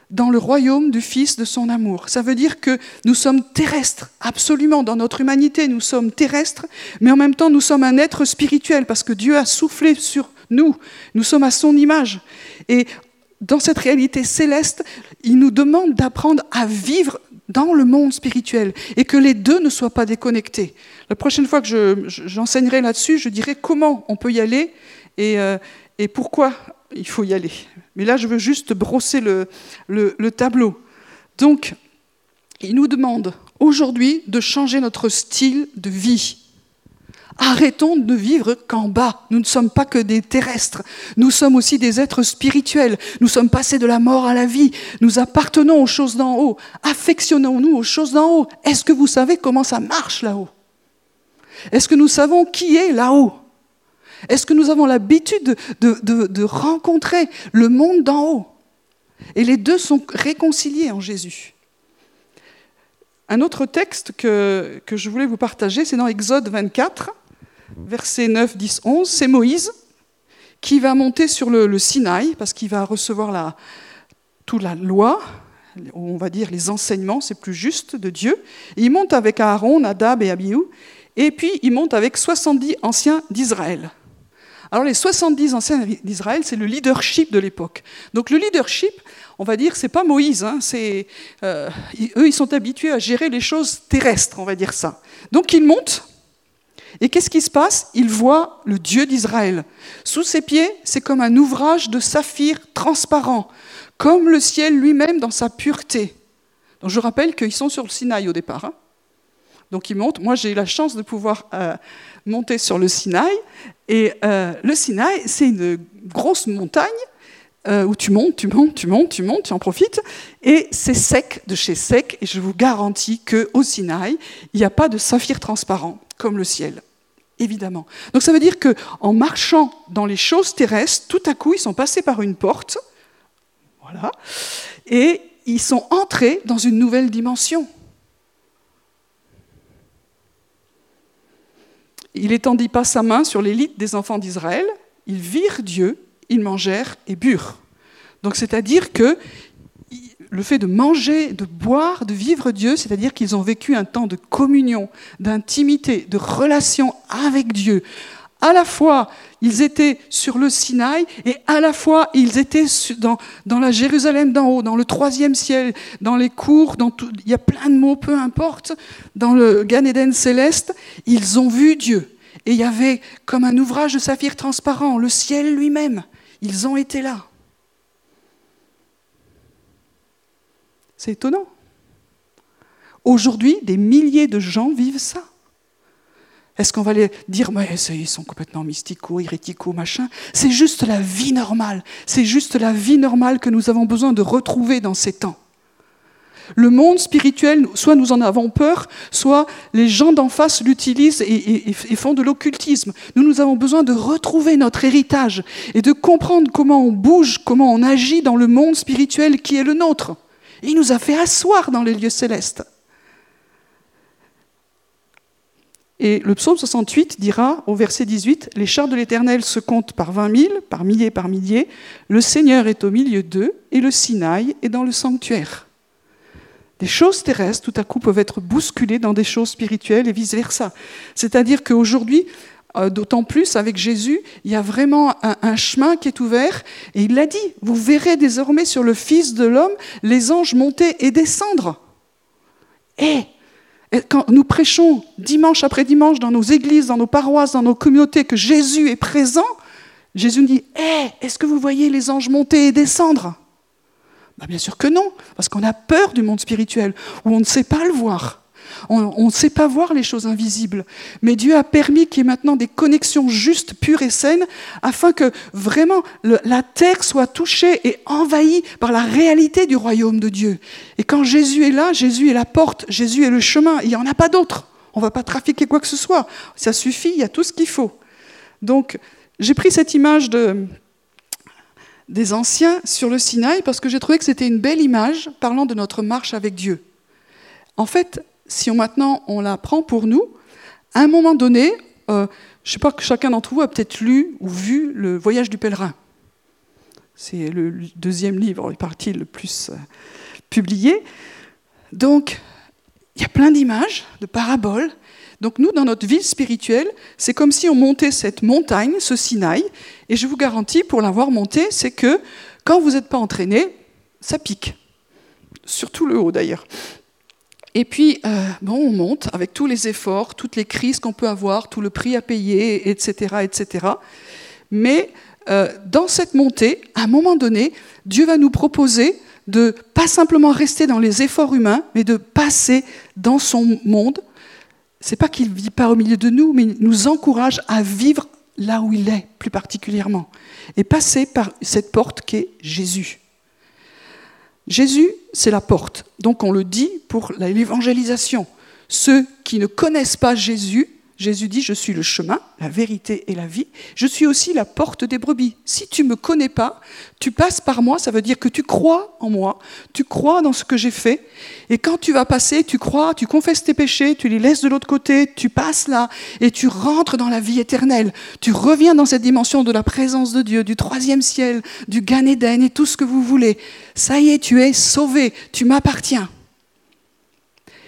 dans le royaume du Fils de son amour. Ça veut dire que nous sommes terrestres, absolument, dans notre humanité, nous sommes terrestres, mais en même temps, nous sommes un être spirituel, parce que Dieu a soufflé sur nous, nous sommes à son image. Et dans cette réalité céleste, il nous demande d'apprendre à vivre dans le monde spirituel et que les deux ne soient pas déconnectés. La prochaine fois que j'enseignerai là-dessus, je dirai comment on peut y aller et, euh, et, pourquoi il faut y aller. Mais là, je veux juste brosser le, le tableau. Donc, il nous demande aujourd'hui de changer notre style de vie. Arrêtons de vivre qu'en bas. Nous ne sommes pas que des terrestres. Nous sommes aussi des êtres spirituels. Nous sommes passés de la mort à la vie. Nous appartenons aux choses d'en haut. Affectionnons-nous aux choses d'en haut. Est-ce que vous savez comment ça marche là-haut? Est-ce que nous savons qui est là-haut? Est-ce que nous avons l'habitude de, rencontrer le monde d'en haut? Et les deux sont réconciliés en Jésus. Un autre texte que, que je voulais vous partager, c'est dans Exode 24, versets 9, 10, 11. C'est Moïse qui va monter sur le, Sinaï, parce qu'il va recevoir la, toute la loi, on va dire les enseignements, c'est plus juste, de Dieu. il monte avec Aaron, Nadab et Abihu, et puis il monte avec 70 anciens d'Israël. Alors les 70 anciens d'Israël, c'est le leadership de l'époque. Donc le leadership, on va dire, c'est pas Moïse, hein, euh, eux ils sont habitués à gérer les choses terrestres, on va dire ça. Donc ils montent, et qu'est-ce qui se passe Ils voient le Dieu d'Israël. Sous ses pieds, c'est comme un ouvrage de saphir transparent, comme le ciel lui-même dans sa pureté. Donc je rappelle qu'ils sont sur le Sinaï au départ. Hein. Donc ils montent. Moi, j'ai eu la chance de pouvoir euh, monter sur le Sinaï. Et euh, le Sinaï, c'est une grosse montagne euh, où tu montes, tu montes, tu montes, tu montes, tu en profites. Et c'est sec de chez sec. Et je vous garantis qu'au Sinaï, il n'y a pas de saphir transparent comme le ciel. Évidemment. Donc ça veut dire qu'en marchant dans les choses terrestres, tout à coup, ils sont passés par une porte. Voilà. Et ils sont entrés dans une nouvelle dimension. Il étendit pas sa main sur l'élite des enfants d'Israël, ils virent Dieu, ils mangèrent et burent. Donc c'est-à-dire que le fait de manger, de boire, de vivre Dieu, c'est-à-dire qu'ils ont vécu un temps de communion, d'intimité, de relation avec Dieu. À la fois, ils étaient sur le Sinaï et à la fois, ils étaient dans, la Jérusalem d'en haut, dans le troisième ciel, dans les cours, dans il y a plein de mots, peu importe, dans le Gan Eden céleste, ils ont vu Dieu. Et il y avait comme un ouvrage de saphir transparent, le ciel lui-même. Ils ont été là. C'est étonnant. Aujourd'hui, des milliers de gens vivent ça. Est-ce qu'on va les dire, mais ils sont complètement mystico, hérético, machin C'est juste la vie normale. C'est juste la vie normale que nous avons besoin de retrouver dans ces temps. Le monde spirituel, soit nous en avons peur, soit les gens d'en face l'utilisent et, font de l'occultisme. Nous, nous avons besoin de retrouver notre héritage et de comprendre comment on bouge, comment on agit dans le monde spirituel qui est le nôtre. Il nous a fait asseoir dans les lieux célestes. Et le psaume 68 dira au verset 18 Les chars de l'Éternel se comptent par vingt mille, par milliers, par milliers. Le Seigneur est au milieu d'eux et le Sinaï est dans le sanctuaire. Des choses terrestres, tout à coup, peuvent être bousculées dans des choses spirituelles et vice-versa. C'est-à-dire qu'aujourd'hui, d'autant plus avec Jésus, il y a vraiment un, chemin qui est ouvert. Et il l'a dit, vous verrez désormais sur le Fils de l'homme les anges monter et descendre. Et, quand nous prêchons dimanche après dimanche dans nos églises, dans nos paroisses, dans nos communautés, que Jésus est présent, Jésus nous dit, hé, est-ce que vous voyez les anges monter et descendre? Bah, Bien sûr que non, parce qu'on a peur du monde spirituel, où on ne sait pas le voir. On ne sait pas voir les choses invisibles. Mais Dieu a permis qu'il y ait maintenant des connexions justes, pures et saines, afin que vraiment la terre soit touchée et envahie par la réalité du royaume de Dieu. Et quand Jésus est là, Jésus est la porte, Jésus est le chemin, il n'y en a pas d'autre. On ne va pas trafiquer quoi que ce soit. Ça suffit, il y a tout ce qu'il faut. Donc, j'ai pris cette image de, des anciens sur le Sinaï parce que j'ai trouvé que c'était une belle image parlant de notre marche avec Dieu. En fait, si on, maintenant on la prend pour nous, à un moment donné, euh, je ne sais pas que chacun d'entre vous a peut-être lu ou vu Le Voyage du pèlerin. C'est le deuxième livre, parti le plus euh, publié. Donc, il y a plein d'images, de paraboles. Donc nous, dans notre vie spirituelle, c'est comme si on montait cette montagne, ce Sinaï, et je vous garantis, pour l'avoir monté, c'est que quand vous n'êtes pas entraîné, ça pique. Surtout le haut d'ailleurs. Et puis, euh, bon, on monte avec tous les efforts, toutes les crises qu'on peut avoir, tout le prix à payer, etc.. Mais euh, dans cette montée, à un moment donné, Dieu va nous proposer de pas simplement rester dans les efforts humains, mais de passer dans son monde. C'est pas qu'il vit pas au milieu de nous, mais il nous encourage à vivre là où il est, plus particulièrement, et passer par cette porte qui est Jésus. Jésus, c'est la porte. Donc on le dit pour l'évangélisation. Ceux qui ne connaissent pas Jésus Jésus dit, je suis le chemin, la vérité et la vie. Je suis aussi la porte des brebis. Si tu ne me connais pas, tu passes par moi, ça veut dire que tu crois en moi, tu crois dans ce que j'ai fait. Et quand tu vas passer, tu crois, tu confesses tes péchés, tu les laisses de l'autre côté, tu passes là et tu rentres dans la vie éternelle. Tu reviens dans cette dimension de la présence de Dieu, du troisième ciel, du Gan Eden et tout ce que vous voulez. Ça y est, tu es sauvé, tu m'appartiens.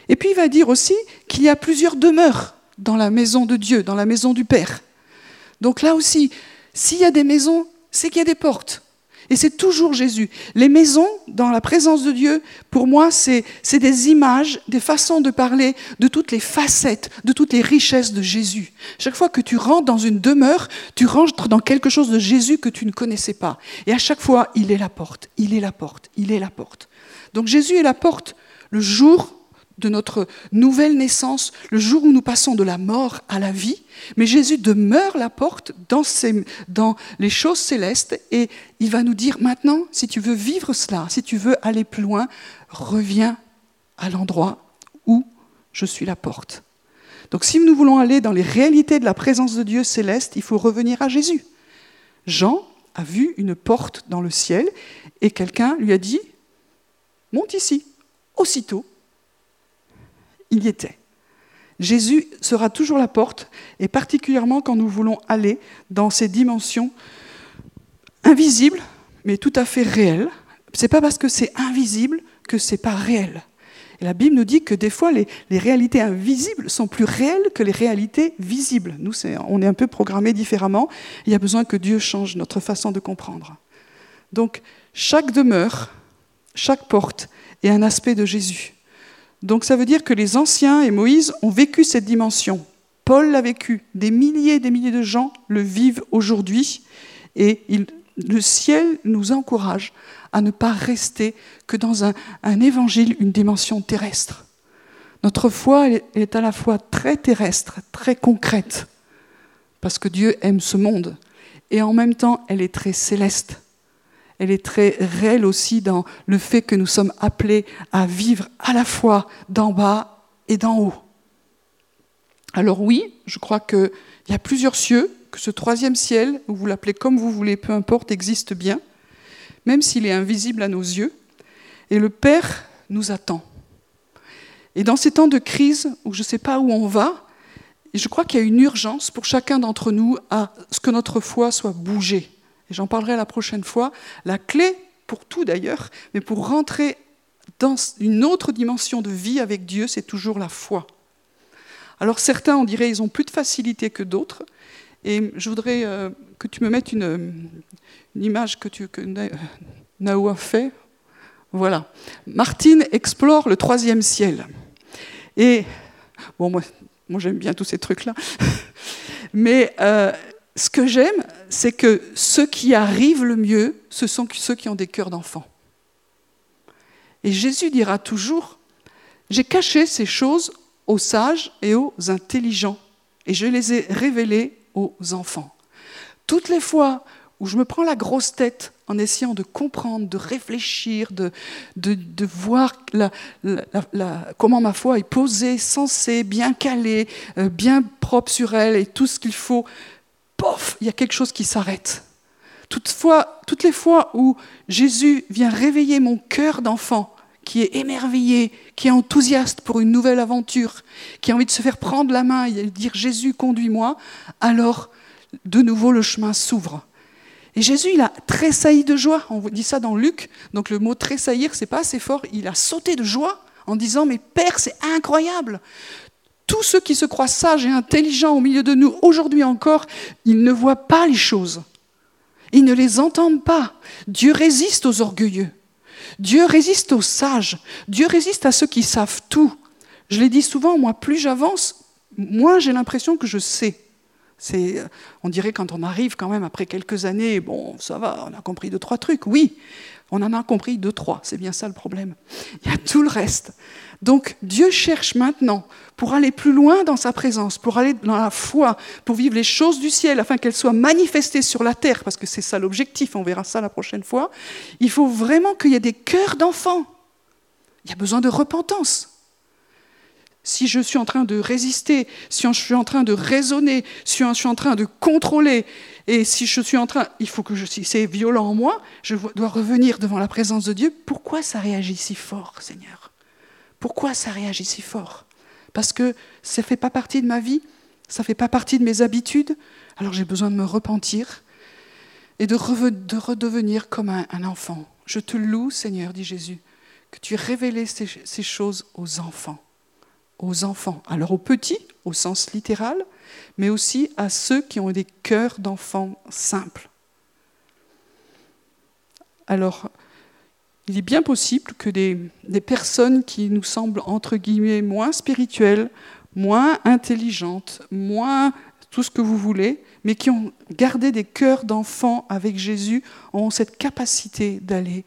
Et puis il va dire aussi qu'il y a plusieurs demeures dans la maison de Dieu, dans la maison du Père. Donc là aussi, s'il y a des maisons, c'est qu'il y a des portes. Et c'est toujours Jésus. Les maisons, dans la présence de Dieu, pour moi, c'est des images, des façons de parler de toutes les facettes, de toutes les richesses de Jésus. Chaque fois que tu rentres dans une demeure, tu rentres dans quelque chose de Jésus que tu ne connaissais pas. Et à chaque fois, il est la porte, il est la porte, il est la porte. Donc Jésus est la porte le jour de notre nouvelle naissance, le jour où nous passons de la mort à la vie. Mais Jésus demeure la porte dans, les choses célestes et il va nous dire maintenant, si tu veux vivre cela, si tu veux aller plus loin, reviens à l'endroit où je suis la porte. Donc si nous voulons aller dans les réalités de la présence de Dieu céleste, il faut revenir à Jésus. Jean a vu une porte dans le ciel et quelqu'un lui a dit, monte ici. Aussitôt, il y était. Jésus sera toujours la porte, et particulièrement quand nous voulons aller dans ces dimensions invisibles, mais tout à fait réelles. Ce n'est pas parce que c'est invisible que ce n'est pas réel. La Bible nous dit que des fois, les, réalités invisibles sont plus réelles que les réalités visibles. Nous, on est un peu programmés différemment. Il y a besoin que Dieu change notre façon de comprendre. Donc, chaque demeure, chaque porte est un aspect de Jésus. Donc ça veut dire que les anciens et Moïse ont vécu cette dimension. Paul l'a vécu. Des milliers et des milliers de gens le vivent aujourd'hui. Et le ciel nous encourage à ne pas rester que dans un, évangile, une dimension terrestre. Notre foi est à la fois très terrestre, très concrète, parce que Dieu aime ce monde, et en même temps, elle est très céleste elle est très réelle aussi dans le fait que nous sommes appelés à vivre à la fois d'en bas et d'en haut. Alors oui, je crois qu'il y a plusieurs cieux, que ce troisième ciel, vous l'appelez comme vous voulez, peu importe, existe bien, même s'il est invisible à nos yeux, et le Père nous attend. Et dans ces temps de crise où je ne sais pas où on va, je crois qu'il y a une urgence pour chacun d'entre nous à ce que notre foi soit bougée et j'en parlerai la prochaine fois, la clé pour tout d'ailleurs, mais pour rentrer dans une autre dimension de vie avec Dieu, c'est toujours la foi. Alors certains, on dirait, ils ont plus de facilité que d'autres, et je voudrais euh, que tu me mettes une, image que, tu, que Nao a fait. Voilà. Martine explore le troisième ciel. Et, bon, moi, moi j'aime bien tous ces trucs-là, mais euh, ce que j'aime, c'est que ceux qui arrivent le mieux, ce sont ceux qui ont des cœurs d'enfants. Et Jésus dira toujours, j'ai caché ces choses aux sages et aux intelligents, et je les ai révélées aux enfants. Toutes les fois où je me prends la grosse tête en essayant de comprendre, de réfléchir, de, voir comment ma foi est posée, sensée, bien calée, euh, bien propre sur elle et tout ce qu'il faut pof, il y a quelque chose qui s'arrête. Toutefois, toutes les fois où Jésus vient réveiller mon cœur d'enfant, qui est émerveillé, qui est enthousiaste pour une nouvelle aventure, qui a envie de se faire prendre la main et dire Jésus, conduis-moi, alors de nouveau le chemin s'ouvre. Et Jésus, il a tressailli de joie. On dit ça dans Luc. Donc le mot tressaillir, c'est pas assez fort. Il a sauté de joie en disant Mais Père, c'est incroyable tous ceux qui se croient sages et intelligents au milieu de nous aujourd'hui encore, ils ne voient pas les choses. Ils ne les entendent pas. Dieu résiste aux orgueilleux. Dieu résiste aux sages. Dieu résiste à ceux qui savent tout. Je l'ai dit souvent, moi, plus j'avance, moins j'ai l'impression que je sais. C'est, on dirait quand on arrive quand même après quelques années, bon, ça va, on a compris deux, trois trucs. Oui, on en a compris deux, trois. C'est bien ça le problème. Il y a tout le reste. Donc Dieu cherche maintenant pour aller plus loin dans sa présence, pour aller dans la foi, pour vivre les choses du ciel afin qu'elles soient manifestées sur la terre, parce que c'est ça l'objectif, on verra ça la prochaine fois. Il faut vraiment qu'il y ait des cœurs d'enfants. Il y a besoin de repentance. si je suis en train de résister, si je suis en train de raisonner, si je suis en train de contrôler, et si je suis en train, il faut que je, si c'est violent en moi, je dois revenir devant la présence de Dieu. Pourquoi ça réagit si fort, Seigneur? Pourquoi ça réagit si fort? Parce que ça ne fait pas partie de ma vie, ça ne fait pas partie de mes habitudes, alors j'ai besoin de me repentir et de, redevenir comme un, enfant. Je te loue, Seigneur, dit Jésus, que tu aies révélé ces choses aux enfants aux enfants, alors aux petits au sens littéral, mais aussi à ceux qui ont des cœurs d'enfants simples. Alors, il est bien possible que des, personnes qui nous semblent, entre guillemets, moins spirituelles, moins intelligentes, moins tout ce que vous voulez, mais qui ont gardé des cœurs d'enfants avec Jésus, ont cette capacité d'aller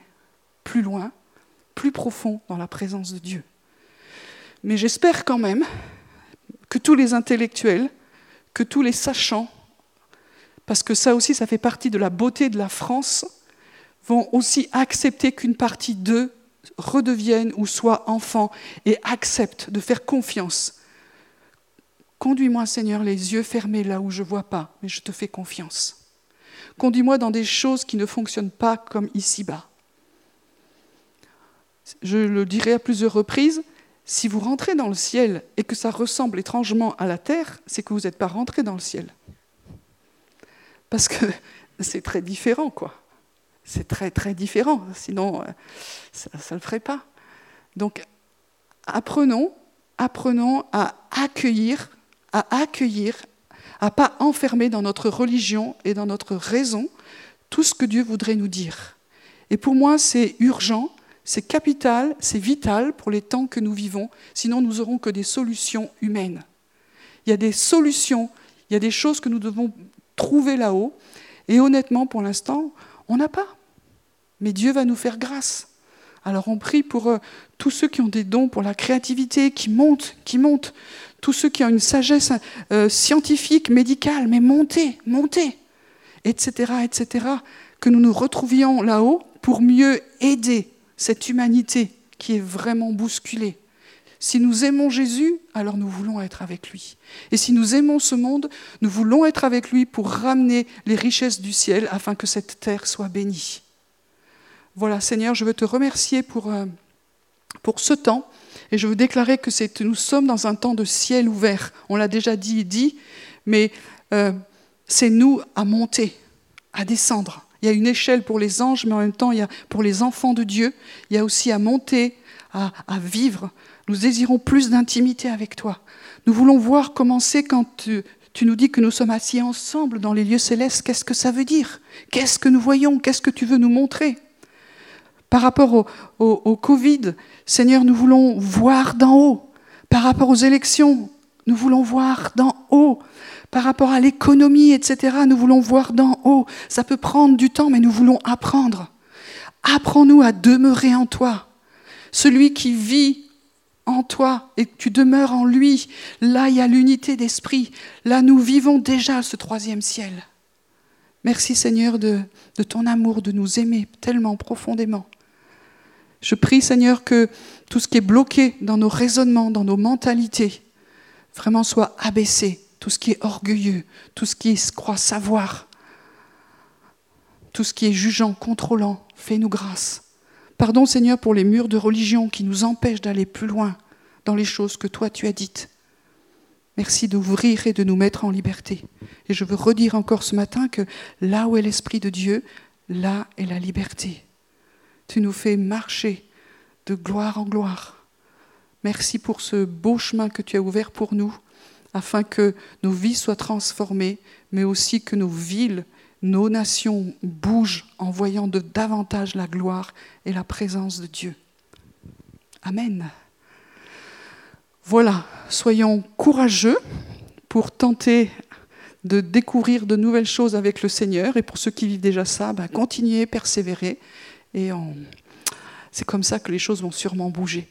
plus loin, plus profond dans la présence de Dieu. Mais j'espère quand même que tous les intellectuels, que tous les sachants, parce que ça aussi, ça fait partie de la beauté de la France, vont aussi accepter qu'une partie d'eux redeviennent ou soient enfants et acceptent de faire confiance. Conduis-moi, Seigneur, les yeux fermés là où je ne vois pas, mais je te fais confiance. Conduis-moi dans des choses qui ne fonctionnent pas comme ici-bas. Je le dirai à plusieurs reprises, si vous rentrez dans le ciel et que ça ressemble étrangement à la terre, c'est que vous n'êtes pas rentré dans le ciel. Parce que c'est très différent, quoi. C'est très, très différent. Sinon, euh, ça ne le ferait pas. Donc, apprenons, apprenons à accueillir, à accueillir, à pas enfermer dans notre religion et dans notre raison tout ce que Dieu voudrait nous dire. Et pour moi, c'est urgent c'est capital, c'est vital pour les temps que nous vivons, sinon nous n'aurons que des solutions humaines. Il y a des solutions, il y a des choses que nous devons trouver là-haut, et honnêtement, pour l'instant, on n'a pas. Mais Dieu va nous faire grâce. Alors on prie pour euh, tous ceux qui ont des dons pour la créativité, qui montent, qui montent, tous ceux qui ont une sagesse euh, scientifique, médicale, mais montez, montez, etc., etc., que nous nous retrouvions là-haut pour mieux aider cette humanité qui est vraiment bousculée. Si nous aimons Jésus, alors nous voulons être avec lui. Et si nous aimons ce monde, nous voulons être avec lui pour ramener les richesses du ciel afin que cette terre soit bénie. Voilà, Seigneur, je veux te remercier pour, euh, ce temps et je veux déclarer que nous sommes dans un temps de ciel ouvert. On l'a déjà dit et dit, mais euh, c'est nous à monter, à descendre, il y a une échelle pour les anges, mais en même temps, il y a pour les enfants de Dieu, il y a aussi à monter, à, vivre. Nous désirons plus d'intimité avec toi. Nous voulons voir comment c'est quand tu, nous dis que nous sommes assis ensemble dans les lieux célestes. Qu'est-ce que ça veut dire? Qu'est-ce que nous voyons? Qu'est-ce que tu veux nous montrer? Par rapport au Covid, Seigneur, nous voulons voir d'en haut. Par rapport aux élections, nous voulons voir d'en haut par rapport à l'économie, etc. Nous voulons voir d'en haut. Ça peut prendre du temps, mais nous voulons apprendre. Apprends-nous à demeurer en toi. Celui qui vit en toi et que tu demeures en lui, là il y a l'unité d'esprit. Là nous vivons déjà ce troisième ciel. Merci Seigneur de, de ton amour, de nous aimer tellement profondément. Je prie Seigneur que tout ce qui est bloqué dans nos raisonnements, dans nos mentalités, vraiment soit abaissé tout ce qui est orgueilleux, tout ce qui se croit savoir, tout ce qui est jugeant, contrôlant, fais-nous grâce. Pardon Seigneur pour les murs de religion qui nous empêchent d'aller plus loin dans les choses que toi tu as dites. Merci d'ouvrir et de nous mettre en liberté. Et je veux redire encore ce matin que là où est l'Esprit de Dieu, là est la liberté. Tu nous fais marcher de gloire en gloire. Merci pour ce beau chemin que tu as ouvert pour nous afin que nos vies soient transformées, mais aussi que nos villes, nos nations bougent en voyant de davantage la gloire et la présence de Dieu. Amen. Voilà, soyons courageux pour tenter de découvrir de nouvelles choses avec le Seigneur. Et pour ceux qui vivent déjà ça, ben, continuez, persévérer. Et c'est comme ça que les choses vont sûrement bouger.